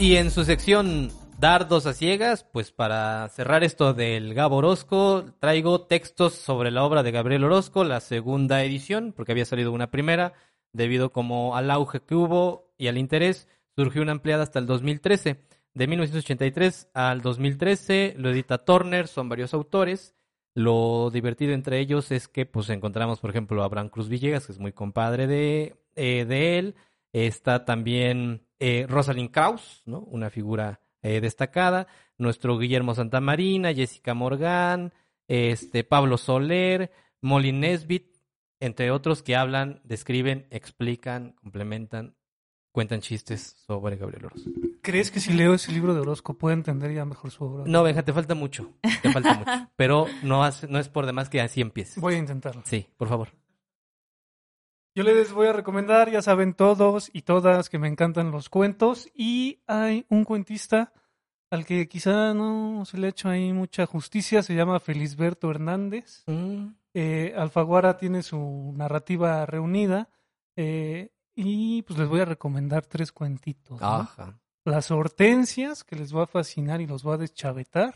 Y en su sección Dardos a ciegas, pues para cerrar esto del Gabo Orozco, traigo textos sobre la obra de Gabriel Orozco, la segunda edición, porque había salido una primera, debido como al auge que hubo y al interés, surgió una ampliada hasta el 2013. De 1983 al 2013 lo edita Turner, son varios autores. Lo divertido entre ellos es que pues encontramos, por ejemplo, a Abraham Cruz Villegas, que es muy compadre de, eh, de él. Está también eh, Rosalind Krauss, ¿no? Una figura eh, destacada. Nuestro Guillermo Santamarina, Jessica Morgan, este, Pablo Soler, Molly Nesbitt, entre otros que hablan, describen, explican, complementan, cuentan chistes sobre Gabriel Orozco. ¿Crees que si leo ese libro de Orozco puedo entender ya mejor su obra? No, Benja, te falta mucho, te falta mucho, *laughs* pero no, no es por demás que así empieces. Voy a intentarlo. Sí, por favor. Yo les voy a recomendar, ya saben todos y todas que me encantan los cuentos y hay un cuentista al que quizá no se le ha hecho ahí mucha justicia, se llama Felisberto Hernández. Mm, Eh, Alfaguara tiene su narrativa reunida eh, y pues les voy a recomendar tres cuentitos. ¿no? Ajá. Las hortensias, que les va a fascinar y los va a deschavetar.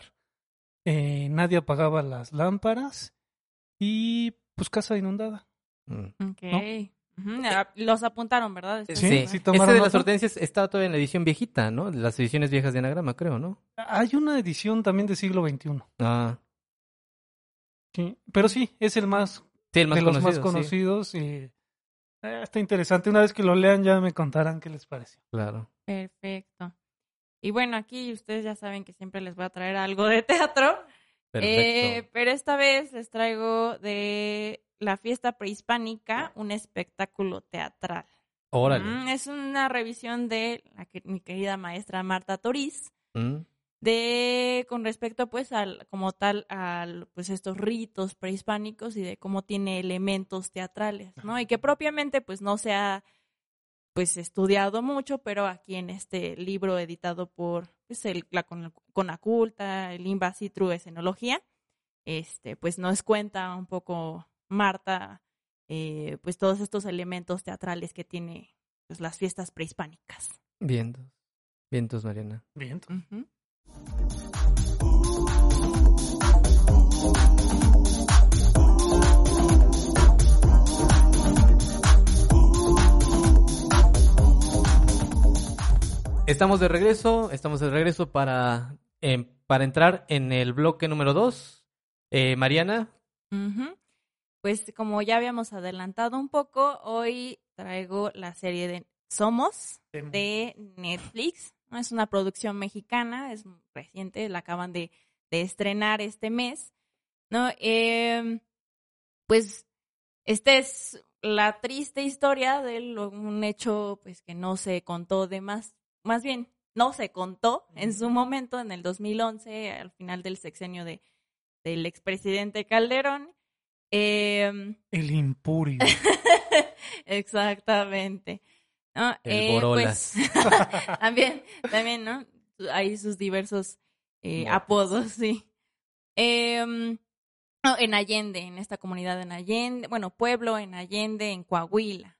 Eh, nadie apagaba las lámparas y pues casa inundada. Mm. Ok. Ah, Los apuntaron, ¿verdad? Sí, Sí, sí Este tomaron de las hortensias está todavía en la edición viejita, ¿no? Las ediciones viejas de Anagrama, creo, ¿no? Hay una edición también del siglo XXI. Ah, Sí, pero sí, es el más, sí, el más de los conocido. más sí, conocidos. y, eh, está interesante. Una vez que lo lean ya me contarán qué les pareció. claro. Perfecto. Y bueno, aquí ustedes ya saben que siempre les voy a traer algo de teatro. Perfecto. Eh, pero esta vez les traigo de la fiesta prehispánica un espectáculo teatral. Órale. Mm, es una revisión de la que- mi querida maestra Marta Toriz Mm, de con respecto pues al como tal al pues estos ritos prehispánicos y de cómo tiene elementos teatrales, ¿no? Y que propiamente pues no se ha pues estudiado mucho, pero aquí en este libro editado por pues, el, la Con- Conaculta, el INBA Citru Escenología, este pues nos cuenta un poco Marta eh, pues todos estos elementos teatrales que tiene pues las fiestas prehispánicas. vientos. Vientos, Mariana. Bien. Ujú. Estamos de regreso, estamos de regreso para, em, para entrar en el bloque número 2. Mariana, Ujú. Pues como ya habíamos adelantado un poco, hoy traigo la serie de Somos de Netflix. Es una producción mexicana, es reciente, la acaban de, de estrenar este mes. ¿no? Em, pues esta es la triste historia de un hecho pues que no se contó de más, más bien no se contó en su momento en el 2011 al final del sexenio de del expresidente Calderón. Eh, El impurio. *laughs* exactamente. ¿no? El Eh, Borolas. pues, *laughs* también, también, ¿no? Hay sus diversos eh, apodos, sí. Em, no, en Allende, en esta comunidad en Allende, bueno, pueblo en Allende, en Coahuila,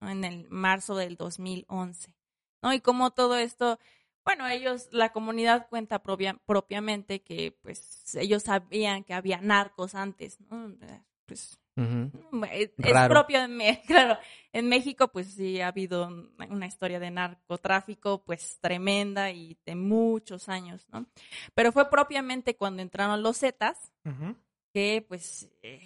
en el marzo del 2011. ¿no? Y como todo esto, bueno, ellos, la comunidad cuenta propia- propiamente que pues ellos sabían que había narcos antes, ¿no? Pues Ujú. es, es Raro. propio de Me- *laughs* claro en México pues sí ha habido una historia de narcotráfico pues tremenda y de muchos años no pero fue propiamente cuando entraron los Zetas que pues eh,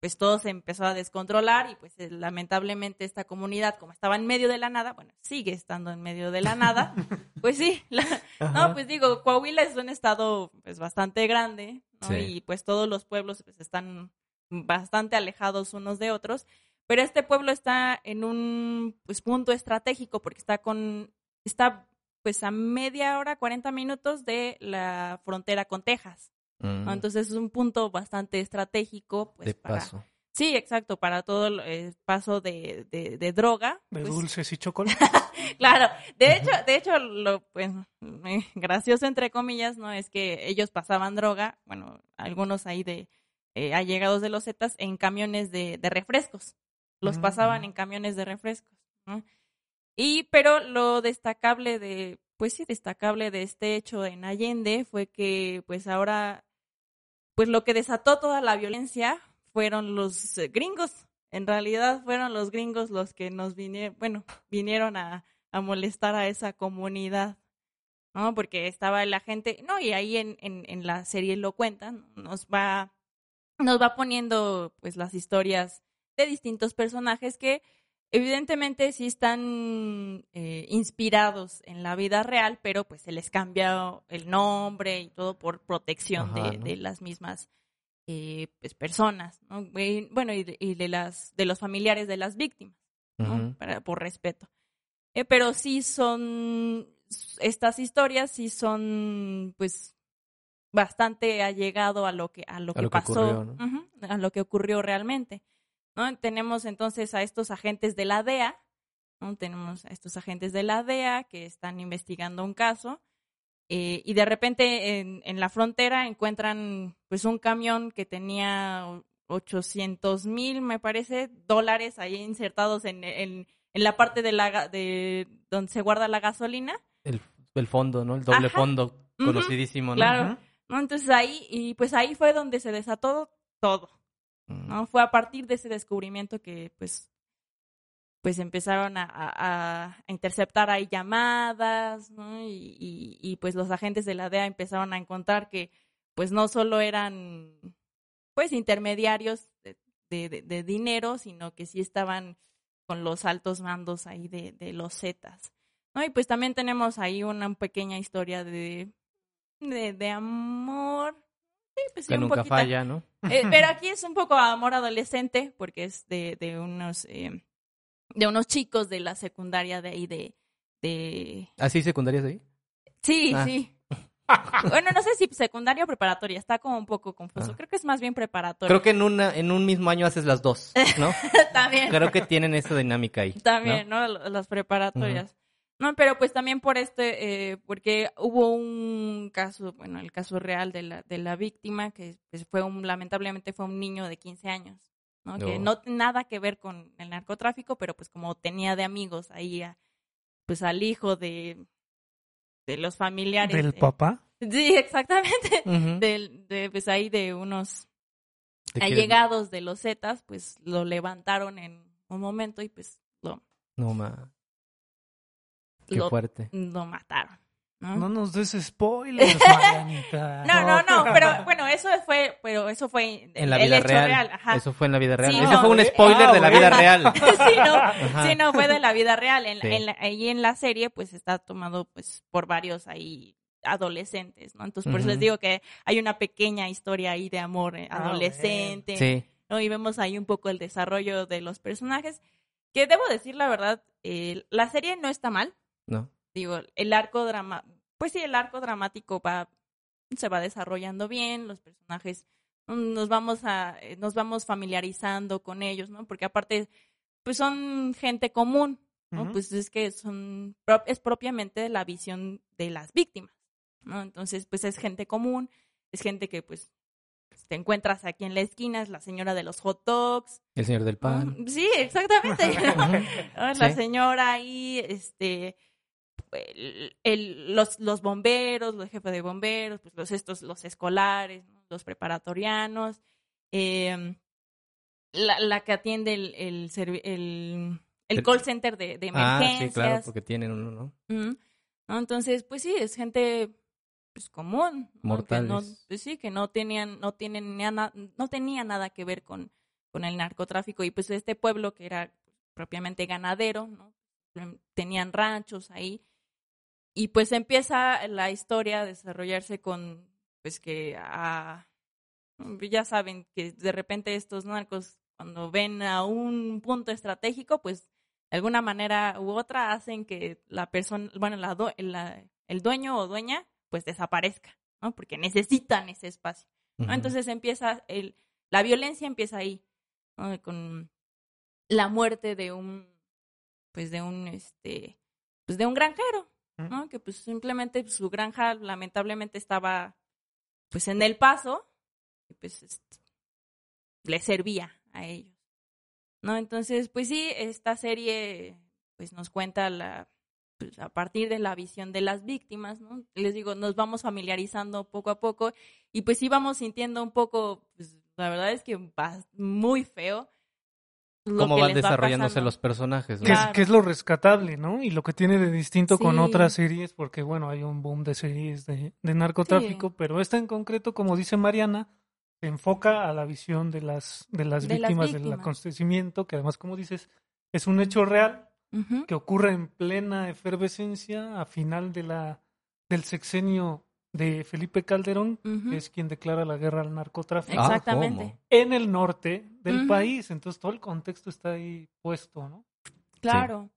pues todo se empezó a descontrolar y pues eh, lamentablemente esta comunidad como estaba en medio de la nada bueno sigue estando en medio de la nada *laughs* pues sí la- no pues digo Coahuila es un estado pues bastante grande ¿no? Sí. y pues todos los pueblos pues están bastante alejados unos de otros pero este pueblo está en un pues punto estratégico porque está con está pues a media hora 40 minutos de la frontera con Texas Mm. Entonces es un punto bastante estratégico. Pues, de para- paso. Sí, exacto, para todo el eh, paso de, de, de droga. De pues, dulces y chocolate. *laughs* Claro, de hecho, de hecho, lo pues *laughs* gracioso entre comillas, ¿no? Es que ellos pasaban droga, bueno, algunos ahí de eh, allegados de los Zetas en camiones de, de refrescos. Los Mm, pasaban en camiones de refrescos, ¿no? Y, pero lo destacable de, pues sí, destacable de este hecho en Allende fue que, pues ahora, pues lo que desató toda la violencia fueron los eh, gringos. En realidad fueron los gringos los que nos vinieron, bueno, vinieron a, a molestar a esa comunidad, ¿no? Porque estaba la gente, no, y ahí en, en, en la serie lo cuentan, nos va, nos va poniendo pues las historias de distintos personajes que evidentemente sí están eh, inspirados en la vida real, pero pues se les cambia el nombre y todo por protección Ajá, de, ¿no? de las mismas eh, pues, personas, ¿no? Y, bueno, y de, y de las de los familiares de las víctimas, ¿no? Para, por respeto. Eh, pero sí son estas historias sí son pues bastante allegado a lo que a lo A que lo que pasó, ocurrió, ¿no? A lo que ocurrió realmente. ¿no? Tenemos entonces a estos agentes de la DEA, ¿no? Tenemos a estos agentes de la DEA que están investigando un caso eh, y de repente en, en la frontera encuentran pues un camión que tenía 800 mil, me parece, dólares ahí insertados en, en, en la parte de la de donde se guarda la gasolina. El, el fondo, ¿no? El doble Ajá. fondo conocidísimo, ¿no? claro. ¿No? Entonces ahí, y pues ahí fue donde se desató todo. Mm. ¿no? Fue a partir de ese descubrimiento que pues pues empezaron a, a- a interceptar ahí llamadas, ¿no? Y, y, y, pues los agentes de la DEA empezaron a encontrar que pues no solo eran pues intermediarios de, de, de- de dinero, sino que sí estaban con los altos mandos ahí de, de los Zetas. ¿no? Y pues también tenemos ahí una pequeña historia de, de, de amor. Sí, pues sí, Que un nunca falla, ¿no? Eh, *laughs* pero aquí es un poco amor adolescente porque es de, de unos eh, de unos chicos de la secundaria de ahí de de ¿Así secundarias ahí? sí Ah. sí *laughs* bueno no sé si secundaria o preparatoria está como un poco confuso Ah. creo que es más bien preparatoria Creo que en una en un mismo año haces las dos, ¿no? *laughs* también Creo que tienen esa dinámica ahí. también no, las preparatorias no pero pues también por este eh, porque hubo un caso bueno el caso real de la de la víctima que pues, fue un lamentablemente fue un niño de 15 años ¿no? que Oh. no nada que ver con el narcotráfico pero pues como tenía de amigos ahí a- pues al hijo de de los familiares Del de- papá. sí exactamente del de pues ahí de unos ¿Te quieres- allegados de los Zetas pues lo levantaron en un momento y pues lo No, ma. Qué lo fuerte. lo mataron. ¿no? No nos des spoilers, *laughs* Marianita. No, no, no, pero bueno, eso fue, pero eso fue En la el vida hecho real. ajá. Eso fue en la vida real. Sí, Eso no, fue un spoiler ah, de la vida real. *laughs* sí, no, Ajá. sí, no, fue de la vida real. En, Sí. en la- ahí en la serie, pues está tomado pues por varios ahí adolescentes, ¿no? Entonces, por eso les digo que hay una pequeña historia ahí de amor eh, Ah, adolescente. Sí. ¿no? Y vemos ahí un poco el desarrollo de los personajes. Que debo decir la verdad, eh, la serie no está mal. ¿No? Digo, el arco drama, pues sí, el arco dramático va, se va desarrollando bien, los personajes mm, nos vamos a, eh, nos vamos familiarizando con ellos, ¿no? Porque aparte, pues son gente común, ¿no? Pues es que son, es propiamente la visión de las víctimas, ¿no? Entonces, pues es gente común, es gente que pues te encuentras aquí en la esquina, es la señora de los hot dogs. El señor del pan. Sí, exactamente. *laughs* *laughs* La señora ahí, este, el, el- los, los bomberos, los jefes de bomberos, pues los estos, los escolares, ¿no? los preparatorianos, eh, la, la que atiende el, el, el, call center de, de Ah, emergencias. sí, claro, porque tienen uno, ¿no? ¿no? Entonces, pues sí, es gente pues común. Que no, Mortales. pues sí, que no tenían, no tienen ni ana- no tenía nada que ver con, con el narcotráfico y pues este pueblo que era propiamente ganadero, ¿no? Tenían ranchos ahí y pues empieza la historia a desarrollarse con pues que a ya saben que de repente estos narcos cuando ven a un punto estratégico, pues de alguna manera u otra hacen que la persona, bueno, la, la- el dueño o dueña, pues desaparezca, ¿no? Porque necesitan ese espacio. ¿no? Entonces empieza, el, la violencia empieza ahí, ¿no? Con la muerte de un, pues de un, este, pues de un granjero, Que pues simplemente su granja lamentablemente estaba, pues en el paso, y pues le servía a ellos. ¿No? Entonces, pues sí, esta serie pues nos cuenta la pues, a partir de la visión de las víctimas, ¿no? Les digo, nos vamos familiarizando poco a poco y pues sí vamos sintiendo un poco, pues la verdad es que va muy feo. Cómo que van va desarrollándose los personajes, ¿no? Que es, Claro. que es lo rescatable, ¿no? Y lo que tiene de distinto con otras series, porque bueno, hay un boom de series de, de narcotráfico, Sí. pero esta en concreto, como dice Mariana, se enfoca a la visión de las, de las De las víctimas del acontecimiento, que además, como dices, es un hecho real que ocurre en plena efervescencia a final de la, del sexenio de Felipe Calderón, que es quien declara la guerra al narcotráfico Ah, Exactamente. en el norte del país. Entonces todo el contexto está ahí puesto, ¿no? Claro.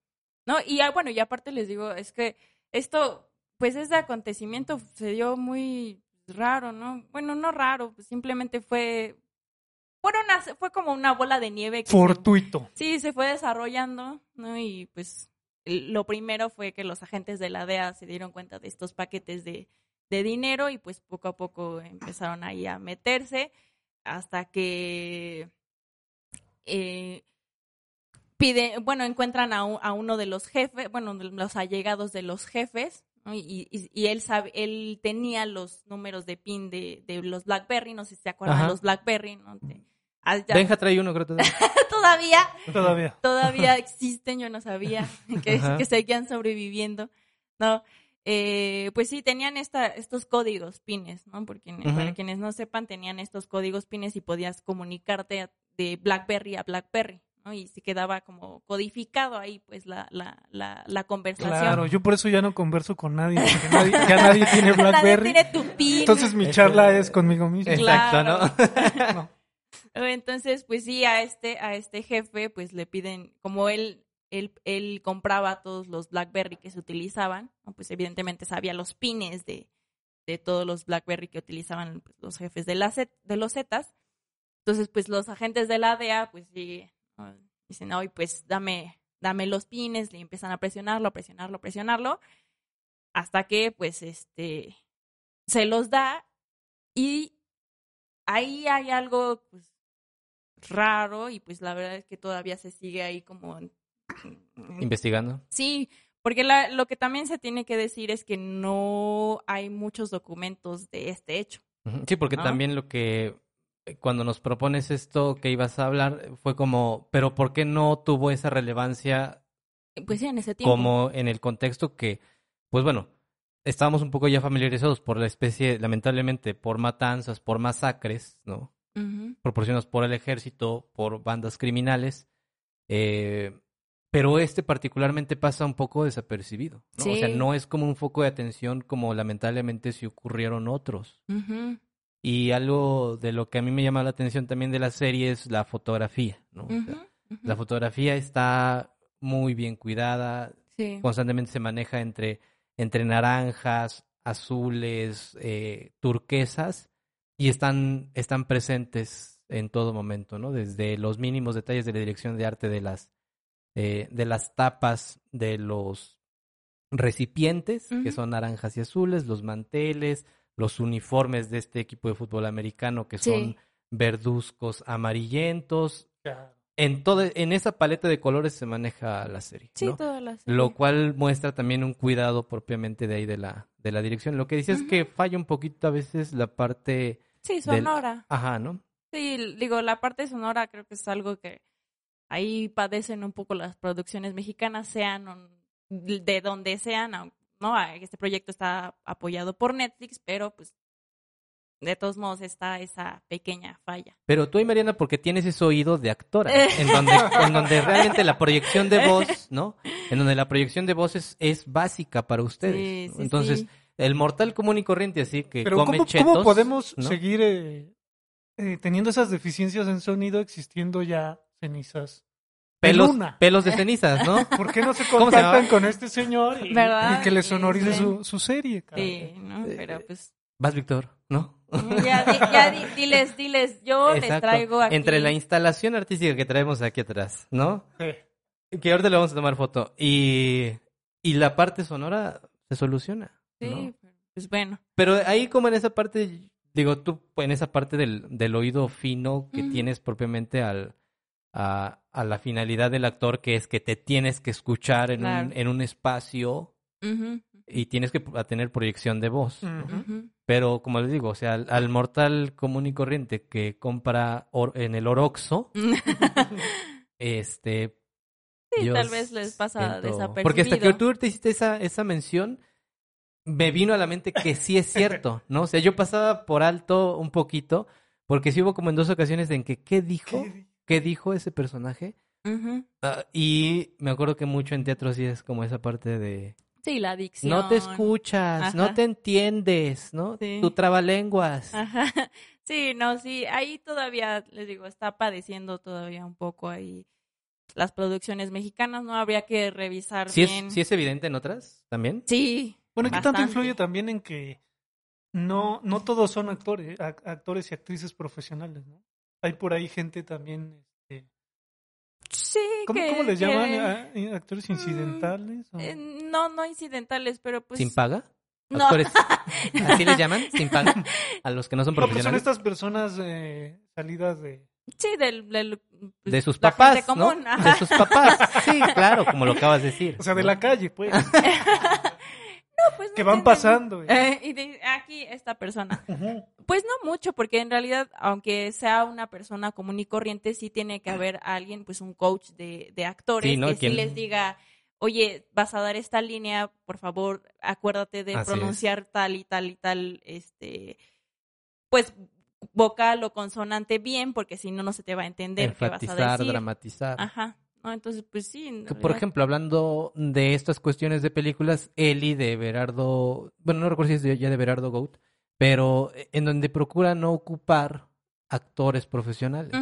No, y bueno, y aparte les digo, es que esto, pues ese acontecimiento se dio muy raro, ¿no? Bueno, no raro, pues simplemente fue, fueron una- fue como una bola de nieve que se- Fortuito. sí, se fue desarrollando, ¿no? Y pues lo primero fue que los agentes de la DEA se dieron cuenta de estos paquetes de, de dinero y pues poco a poco empezaron ahí a meterse hasta que eh, pide, bueno, encuentran a, a uno de los jefes, bueno, los allegados de los jefes, ¿no? y, y, y él sabe, él tenía los números de PIN de, de los BlackBerry, no sé si se acuerdan Ajá. los BlackBerry, ¿no? Te- ah, Benja trae uno, creo. todavía. *laughs* todavía, Todavía. todavía existen, yo no sabía *laughs* que, que seguían sobreviviendo, ¿no? Eh, pues sí, tenían esta, estos códigos pines, ¿no? Porque para quienes no sepan, tenían estos códigos pines y podías comunicarte de BlackBerry a BlackBerry, ¿no? Y se quedaba como codificado ahí, pues, la, la, la, la conversación. Claro, yo por eso ya no converso con nadie, porque nadie- *laughs* ya nadie tiene Nadie BlackBerry. tiene tu pin. Entonces mi Eso- charla es conmigo mismo. Exacto, Claro. ¿no? *laughs* No. Entonces, pues sí, a este, a este jefe, pues le piden, como él, él, compraba todos los BlackBerry que se utilizaban, pues evidentemente sabía los pines de, de todos los BlackBerry que utilizaban pues, los jefes de, los Zetas. Entonces, pues los agentes de la DEA, pues sí, dicen, hoy pues dame, dame los pines, le empiezan a presionarlo, a presionarlo, a presionarlo, hasta que pues este se los da y ahí hay algo pues raro y pues la verdad es que todavía se sigue ahí como Investigando. sí porque la- lo que también se tiene que decir es que no hay muchos documentos de este hecho. Sí, porque ¿no? también lo que eh, cuando nos propones esto que ibas a hablar fue como, pero ¿por qué no tuvo esa relevancia pues sí en ese tiempo como en el contexto que, pues bueno, estábamos un poco ya familiarizados por la especie, lamentablemente, por matanzas, por masacres, ¿no? Ujú. proporcionados por el ejército, por bandas criminales, eh, pero este particularmente pasa un poco desapercibido, ¿no? O sea, no es como un foco de atención como lamentablemente si ocurrieron otros. Y algo de lo que a mí me llama la atención también de la serie es la fotografía, ¿no? O sea. La fotografía está muy bien cuidada, Sí. constantemente se maneja entre, entre naranjas, azules, eh, turquesas, y están, están presentes en todo momento, ¿no? Desde los mínimos detalles de la dirección de arte de las, eh, de las tapas de los recipientes, que son naranjas y azules, los manteles, los uniformes de este equipo de fútbol americano, que son verduzcos amarillentos. Claro. En, todo, en esa paleta de colores se maneja la serie. Sí, ¿no? todas las. Lo cual muestra también un cuidado propiamente de ahí de la, de la dirección. Lo que dice es que falla un poquito a veces la parte... Sí, del- sonora. Ajá, ¿no? Sí, digo, la parte sonora creo que es algo que ahí padecen un poco las producciones mexicanas, sean de donde sean, ¿no? Este proyecto está apoyado por Netflix, pero pues de todos modos está esa pequeña falla. Pero tú y Mariana, porque tienes ese oído de actora, *laughs* en donde, en donde realmente la proyección de voz, ¿no? En donde la proyección de voz es, es básica para ustedes. Sí, ¿no? sí, Entonces, sí. el mortal común y corriente, así que Pero come ¿cómo, chetos, cómo podemos ¿no? seguir eh, eh, teniendo esas deficiencias en sonido existiendo ya cenizas? pelos, pelos de cenizas, ¿no? *laughs* ¿Por qué no se ¿Cómo se contactan con este señor y, que le sonorice su, su serie? cabrón? Sí, ¿no? Pero pues Vas, Víctor, ¿no? ya, di- ya di- diles, diles, yo les Exacto. traigo aquí. Entre la instalación artística que traemos aquí atrás, ¿no? Sí. Que ahorita le vamos a tomar foto. Y, y la parte sonora se soluciona. ¿no? Sí, pues bueno. Pero ahí como en esa parte, digo, tú en esa parte del, del oído fino que tienes propiamente al, a, a la finalidad del actor, que es que te tienes que escuchar en, Claro. un, en un espacio y tienes que a tener proyección de voz. Pero como les digo, o sea, al, al mortal común y corriente que compra or- en el Oroxo, *laughs* este... Sí, tal vez les pasa siento- desapercibido. Porque hasta que tú te hiciste esa, esa mención, me vino a la mente que sí es cierto, ¿no? O sea, yo pasaba por alto un poquito, porque sí hubo como en dos ocasiones en que, ¿qué dijo? ¿Qué? ¿Qué dijo ese personaje? Ah, y me acuerdo que mucho en teatro sí es como esa parte de... Sí, la adicción. No te escuchas, no te entiendes, ¿no? Sí. Tu trabalenguas. Ajá. *laughs* Sí, no, sí, ahí todavía, les digo, está padeciendo todavía un poco ahí las producciones mexicanas, ¿no? Habría que revisar ¿Sí bien. es, ¿Sí es evidente en otras también? Sí. Bueno, ¿qué tanto influye también en que no, no todos son actores, ac- actores y actrices profesionales, ¿no? Hay por ahí gente también, este, Sí, ¿cómo, que- cómo les que- llaman? Ah, eh, ¿Actores Mm, incidentales? o- eh, no, no incidentales, pero pues... ¿Sin paga? No. Actores, *laughs* ¿Así les llaman? ¿Sin paga? A los que no son No, pues son profesionales. estas personas eh, salidas de... Sí, del... del pues, De sus la papás, gente ¿no? común, De sus papás. Sí, claro, como lo acabas de decir. O sea, de la calle, pues. *laughs* Pues no que van tienen- pasando. Eh, y de- aquí esta persona. Pues no mucho, porque en realidad, aunque sea una persona común y corriente, sí tiene que haber alguien, pues un coach de, de actores Sí, ¿no? que sí Quien- les diga, oye, vas a dar esta línea, por favor, acuérdate de Así es. pronunciar tal y tal y tal, este, pues vocal o consonante bien, porque si no, no se te va a entender qué vas a decir. dramatizar. Ajá. No, entonces, pues sí. en Que, Por ejemplo, hablando de estas cuestiones de películas, Eli de Berardo, bueno, no recuerdo si es de- ya de Berardo Goat, pero eh, en donde procura no ocupar actores profesionales.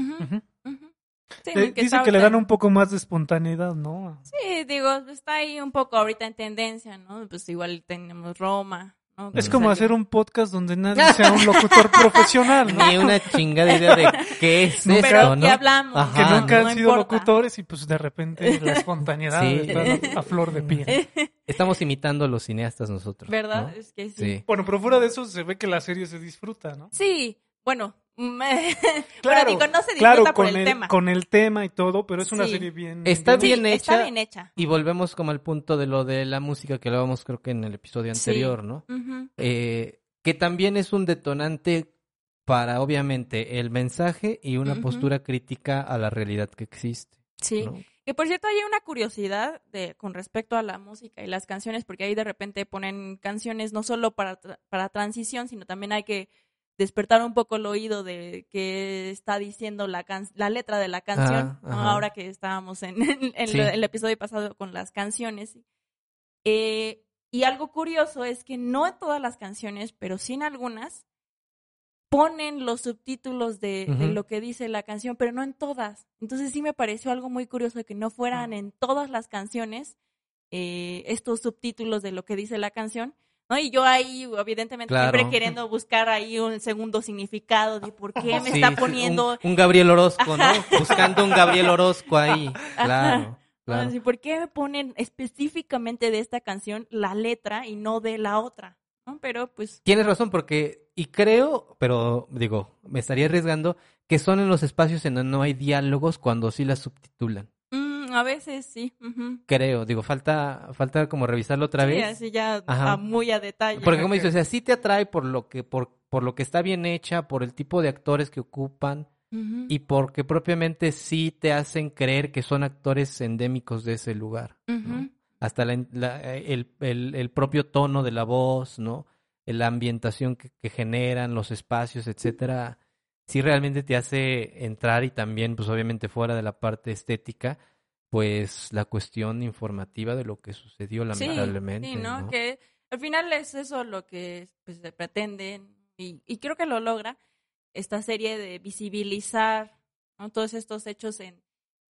Sí, Eh, que Dicen está que le dan un poco más de espontaneidad, ¿no? Sí, digo, está ahí un poco ahorita en tendencia, ¿no? Pues igual tenemos Roma, ¿no? Es Que como hacer un podcast donde *laughs* nadie sea un locutor profesional, ¿no? Ni una chingada idea de qué es Pero esto, ¿no? ya hablamos. Ajá, que nunca no han sido importa. locutores y pues de repente la espontaneidad *laughs* Sí. está a flor de piel. *laughs* Estamos imitando a los cineastas nosotros. ¿Verdad? ¿no? Es que sí. Sí. Bueno, pero fuera de eso se ve que la serie se disfruta, ¿no? Sí, bueno. Me- Claro, *laughs* pero digo, no se disfruta claro, por con el, tema. con el tema y todo, pero es una Sí. serie bien... Está Sí, bien está hecha. bien hecha. Y volvemos como al punto de lo de la música que hablábamos creo que en el episodio Sí. anterior, ¿no? Eh, que también es un detonante para obviamente el mensaje y una postura crítica a la realidad que existe. Sí. ¿no? Que por cierto hay una curiosidad de con respecto a la música y las canciones, porque ahí de repente ponen canciones no solo para, tra- para transición, sino también hay que despertar un poco el oído de qué está diciendo la, can- la letra de la canción, Ah, ahora que estábamos *laughs* en, en Sí. lo- el episodio pasado con las canciones. Eh, y algo curioso es que no en todas las canciones, pero sí en algunas, ponen los subtítulos de, lo que dice la canción, pero no en todas. Entonces sí me pareció algo muy curioso que no fueran en todas las canciones eh, estos subtítulos de lo que dice la canción. ¿No? Y yo ahí, evidentemente, Claro. siempre queriendo buscar ahí un segundo significado de por qué me Sí, está poniendo un, un Gabriel Orozco, ¿no? Buscando un Gabriel Orozco ahí. *laughs* Claro, claro. ¿Por qué me ponen específicamente de esta canción la letra y no de la otra? ¿No? Pero pues, Tienes razón, porque, y creo, pero digo, me estaría arriesgando, que son en los espacios en donde no hay diálogos cuando sí las subtitulan. A veces sí. ujú. Creo, digo, falta, falta como revisarlo otra Sí, vez. así ya a muy a detalle. Porque como dices, o sea, sí te atrae por lo que, por, por lo que está bien hecha, por el tipo de actores que ocupan, y porque propiamente sí te hacen creer que son actores endémicos de ese lugar. Hasta la- la- el, el- el propio tono de la voz, ¿no? La ambientación que, que generan, los espacios, etcétera, sí realmente te hace entrar y también, pues obviamente fuera de la parte estética, pues la cuestión informativa de lo que sucedió Sí, lamentablemente. Sí, ¿no? ¿no? Que al final es eso lo que pues, se pretende y, y creo que lo logra esta serie de visibilizar ¿no? todos estos hechos en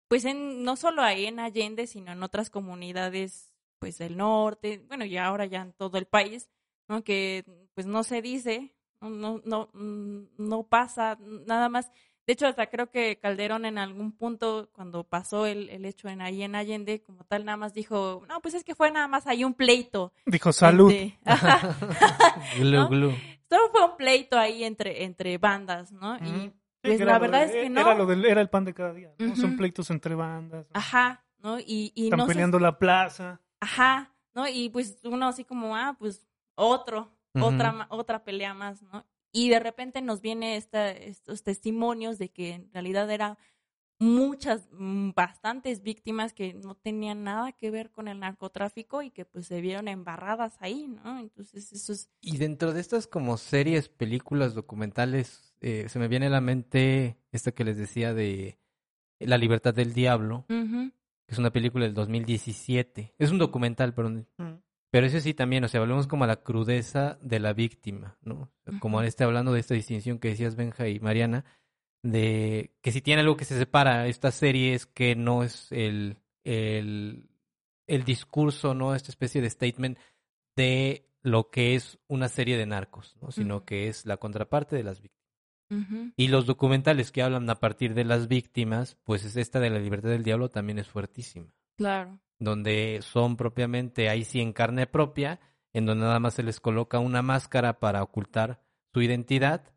pues en no solo ahí en Allende sino en otras comunidades pues del norte bueno y ahora ya en todo el país no que pues no se dice no no no, mm, no pasa nada más de hecho hasta creo que Calderón en algún punto cuando pasó el, el hecho en ahí en Allende como tal nada más dijo no pues es que fue nada más ahí un pleito Dijo salud. *laughs* Ajá. *laughs* Glu, ¿no? glu. Solo fue un pleito ahí entre, entre bandas, ¿no? Y pues la verdad de- es que no. Era, lo del, era el pan de cada día. ¿no? Son pleitos entre bandas. ¿no? Ajá, ¿no? Y, y Están no se- peleando la plaza. Ajá, ¿no? Y pues uno así como, ah, pues otro, Ujú. otra, ma- otra pelea más, ¿no? Y de repente nos viene esta, estos testimonios de que en realidad era muchas, mm, bastantes víctimas que no tenían nada que ver con el narcotráfico y que pues se vieron embarradas ahí, ¿no? Entonces eso es... Y dentro de estas como series, películas, documentales, eh, se me viene a la mente esta que les decía de La libertad del diablo, Ujú, que es una película del 2017. Es un documental, perdón. Mm. Pero eso sí también, o sea, volvemos como a la crudeza de la víctima, ¿no? Como este hablando de esta distinción que decías Benja y Mariana, de que si tiene algo que se separa esta serie es que no es el, el, el discurso, ¿no? Esta especie de statement de lo que es una serie de narcos, ¿no? Sino que es la contraparte de las víctimas. Y los documentales que hablan a partir de las víctimas, pues es esta de la libertad del diablo también es fuertísima Claro. Donde son propiamente ahí sí en carne propia, en donde nada más se les coloca una máscara para ocultar su identidad.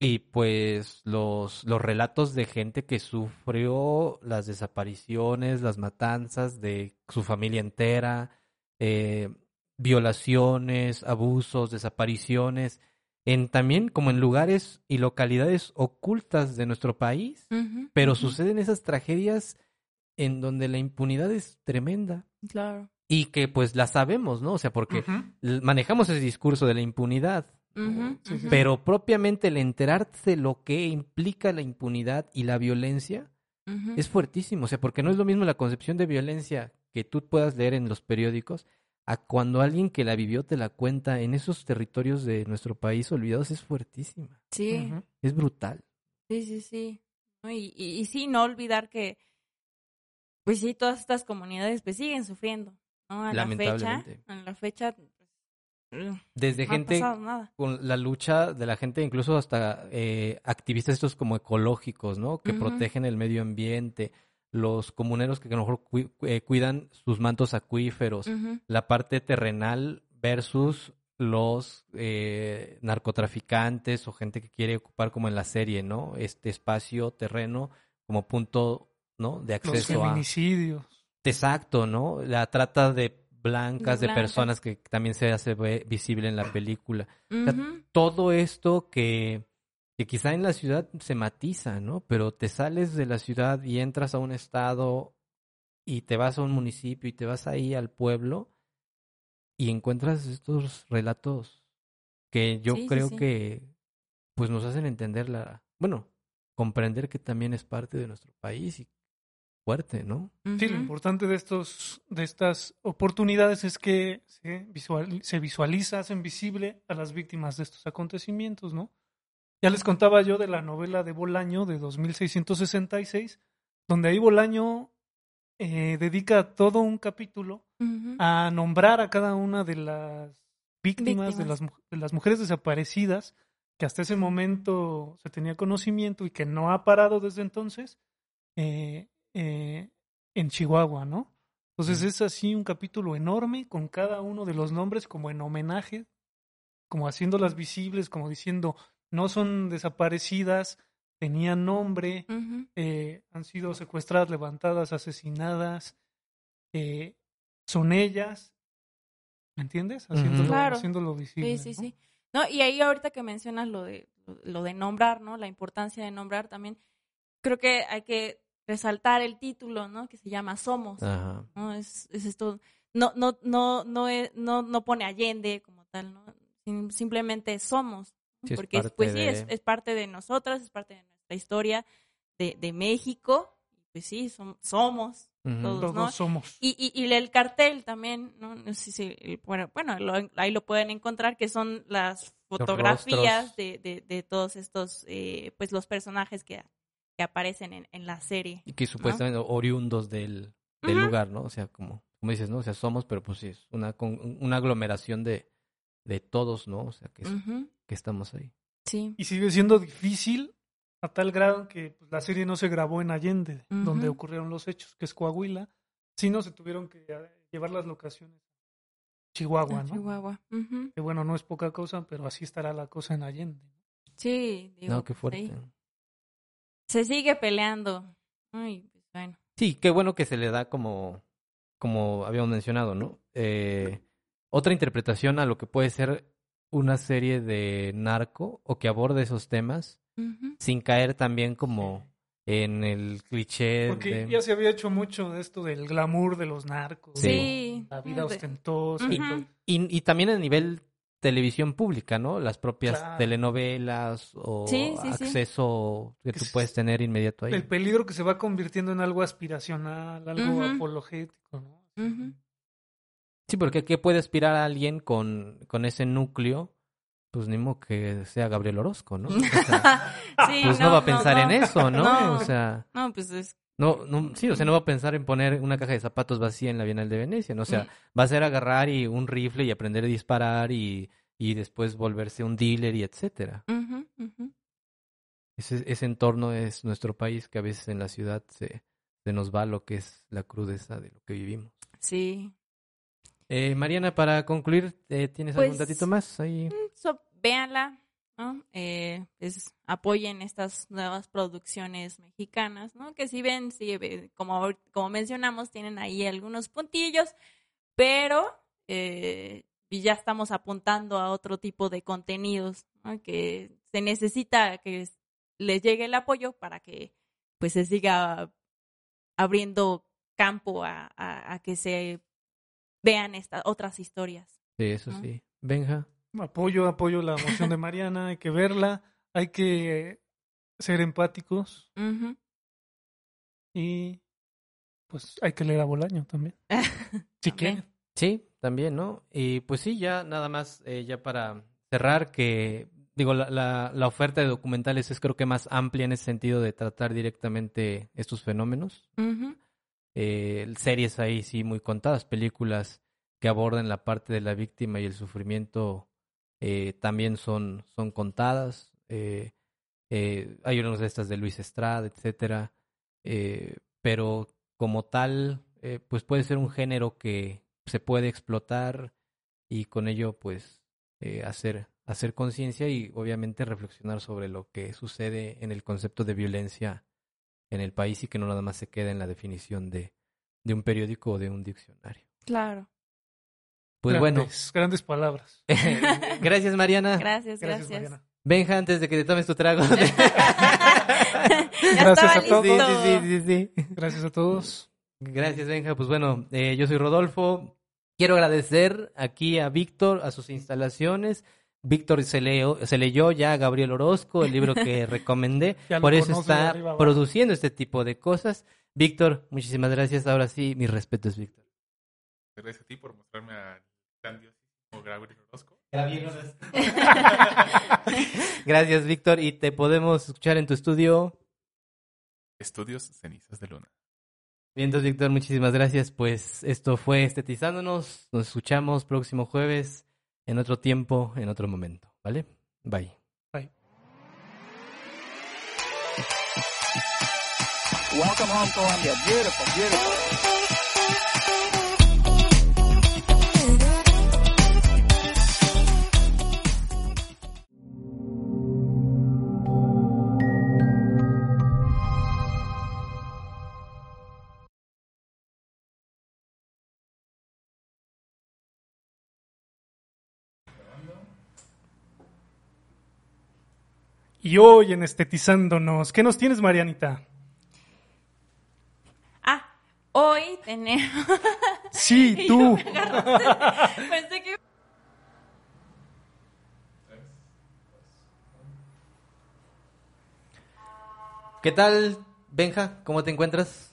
Y pues los, los relatos de gente que sufrió las desapariciones, las matanzas de su familia entera, eh, violaciones, abusos, desapariciones, en también como en lugares y localidades ocultas de nuestro país, pero suceden esas tragedias en donde la impunidad es tremenda Claro. y que pues la sabemos, ¿no? O sea, porque manejamos ese discurso de la impunidad, ujú. pero propiamente el enterarse lo que implica la impunidad y la violencia es fuertísimo, o sea, porque no es lo mismo la concepción de violencia que tú puedas leer en los periódicos a cuando alguien que la vivió te la cuenta en esos territorios de nuestro país olvidados es fuertísima, Sí, es brutal. sí, sí, sí. Y, y, y sí, no olvidar que, pues sí, todas estas comunidades pues siguen sufriendo, ¿no? A la fecha, Lamentablemente. a la fecha, no Desde ha gente con la lucha de la gente, incluso hasta eh, activistas estos como ecológicos, ¿no? Que protegen el medio ambiente, los comuneros que a lo mejor cui- eh, cuidan sus mantos acuíferos, la parte terrenal versus los eh, narcotraficantes o gente que quiere ocupar como en la serie, ¿no? Este espacio terreno como punto, ¿no? De Los acceso a... feminicidios. Exacto, ¿no? La trata de blancas, De personas que también se hace ve- visible en la película. sea. Todo esto que, que quizá en la ciudad se matiza, ¿no? Pero te sales de la ciudad y entras a un estado y te vas a un municipio y te vas ahí al pueblo y encuentras estos relatos que yo Sí, sí, creo sí. que pues nos hacen entender la, bueno, comprender que también es parte de nuestro país y fuerte, ¿no? Sí, lo importante de estos, de estas oportunidades es que se, visual, se visualiza, hacen visible a las víctimas de estos acontecimientos, ¿no? Ya les contaba yo de la novela de Bolaño de 2666, donde ahí Bolaño eh, dedica todo un capítulo a nombrar a cada una de las víctimas, las, de las mujeres desaparecidas que hasta ese momento se tenía conocimiento y que no ha parado desde entonces eh, eh, en Chihuahua, ¿no? Entonces es así un capítulo enorme con cada uno de los nombres como en homenaje, como haciéndolas visibles, como diciendo, no son desaparecidas, tenían nombre, eh, han sido secuestradas, levantadas, asesinadas, eh, son ellas, ¿me entiendes? Haciéndolo, Claro. haciéndolo visible. Sí, sí, ¿no? sí. No, y ahí ahorita que mencionas lo de lo de nombrar, ¿no? La importancia de nombrar también. Creo que hay que resaltar el título, ¿no? Que se llama Somos. Ajá. ¿no? Es, es esto. No, no, no, no, es- no, no pone Allende como tal, ¿no? Sim- simplemente somos. ¿no? Sí, es Porque es- pues sí, es, de- es parte de nosotras, es parte de nuestra historia de, de México. Pues sí, som- somos Ujú. todos, Todos ¿no? somos. Y, y, y el cartel también, ¿no? No sé si, el- bueno, bueno lo- ahí lo pueden encontrar, que son las fotografías de, de, de todos estos, eh, pues los personajes que, que aparecen en, en la serie. Y que supuestamente oriundos del, del lugar, ¿no? O sea, como, como dices, ¿no? O sea, somos, pero pues sí, es una, con- una aglomeración de, de todos, ¿no? O sea, que, es- que estamos ahí. Sí. Y sigue siendo difícil a tal grado que pues, la serie no se grabó en Allende, donde ocurrieron los hechos, que es Coahuila, sino se tuvieron que eh, llevar las locaciones a Chihuahua, Ah, ¿no? Chihuahua. Que bueno, no es poca cosa, pero así estará la cosa en Allende. Sí, digo, No, qué fuerte. Se sigue peleando. Ay, pues bueno. Sí, qué bueno que se le da como, como habíamos mencionado, ¿no? Eh, otra interpretación a lo que puede ser una serie de narco o que aborde esos temas sin caer también como en el cliché Porque de... ya se había hecho mucho de esto del glamour de los narcos, Sí. ¿no? la vida ostentosa. Y también a nivel televisión pública, ¿no? Las propias Claro. telenovelas o Sí, sí, sí. acceso que tú Es- puedes tener inmediato ahí. El peligro que se va convirtiendo en algo aspiracional, algo Ujú. apologético, ¿no? Ujú. Sí, porque ¿qué puede aspirar a alguien con, con ese núcleo? Pues ni modo que sea Gabriel Orozco, ¿no? O sea, *laughs* Sí, pues no, va a pensar no. en eso, ¿no? No. O sea, No, pues es. No, no, sí, o sea, no va a pensar en poner una caja de zapatos vacía en la Bienal de Venecia, ¿no? O sea, va a ser agarrar y un rifle y aprender a disparar y, y después volverse un dealer y etcétera. Ese, ese entorno es nuestro país que a veces en la ciudad se, se nos va lo que es la crudeza de lo que vivimos. Sí. Eh, Mariana, para concluir, eh, ¿tienes algún Pues, datito más ahí? So, véanla, ¿no? Eh, pues, apoyen estas nuevas producciones mexicanas, ¿no? Que si ven, sí, eh, como, como mencionamos, tienen ahí algunos puntillos, pero eh, ya estamos apuntando a otro tipo de contenidos, ¿no? Que se necesita que es- les llegue el apoyo para que pues se siga abriendo campo a, a- a que se vean estas otras historias. Sí, eso ¿no? sí. Benja. Apoyo, apoyo la moción de Mariana, hay que verla, hay que ser empáticos y pues hay que leer a Bolaño también. *laughs* Si quieren. Sí, también, ¿no? Y pues sí, ya nada más, eh, ya para cerrar, que digo, la, la, la oferta de documentales es creo que más amplia en ese sentido de tratar directamente estos fenómenos. Ujú. Eh, series ahí sí muy contadas, películas que abordan la parte de la víctima y el sufrimiento eh, también son, son contadas. Eh, eh, hay unas de estas de Luis Estrada, etcétera. Eh, pero como tal, pues puede ser un género que se puede explotar y con ello pues hacer, hacer conciencia y obviamente reflexionar sobre lo que sucede en el concepto de violencia en el país y que no nada más se queda en la definición de, de un periódico o de un diccionario. Claro. Pues bueno, Grandes, palabras. *laughs* gracias Mariana. Gracias, Gracias, gracias. Mariana. Benja, antes de que te tomes tu trago. *laughs* ya Gracias a todos. Sí, sí, sí, sí, sí. Gracias a todos. Gracias, Benja. Pues bueno, eh, yo soy Rodolfo. Quiero agradecer aquí a Víctor, a sus instalaciones. Víctor se, leo- se leyó ya a Gabriel Orozco, el libro que *laughs* recomendé. Por eso está arriba produciendo este tipo de cosas. Víctor, muchísimas gracias. Ahora sí, mis respetos, Víctor. Gracias a ti por mostrarme al gran dios como Gabriel Orozco. *laughs* Gracias, Víctor. Y te podemos escuchar en tu estudio. Estudios Cenizas de Luna. Bien, entonces, Víctor, muchísimas gracias. Pues esto fue Estetizándonos. Nos escuchamos próximo jueves, en otro tiempo, en otro momento. ¿Vale? Bye. Welcome home, Columbia. Beautiful, beautiful. Y hoy en Estetizándonos, ¿qué nos tienes, Marianita? Ah, hoy tenemos... *laughs* Sí, *laughs* tú. *laughs* Pensé que... ¿Qué tal, Benja? ¿Cómo te encuentras?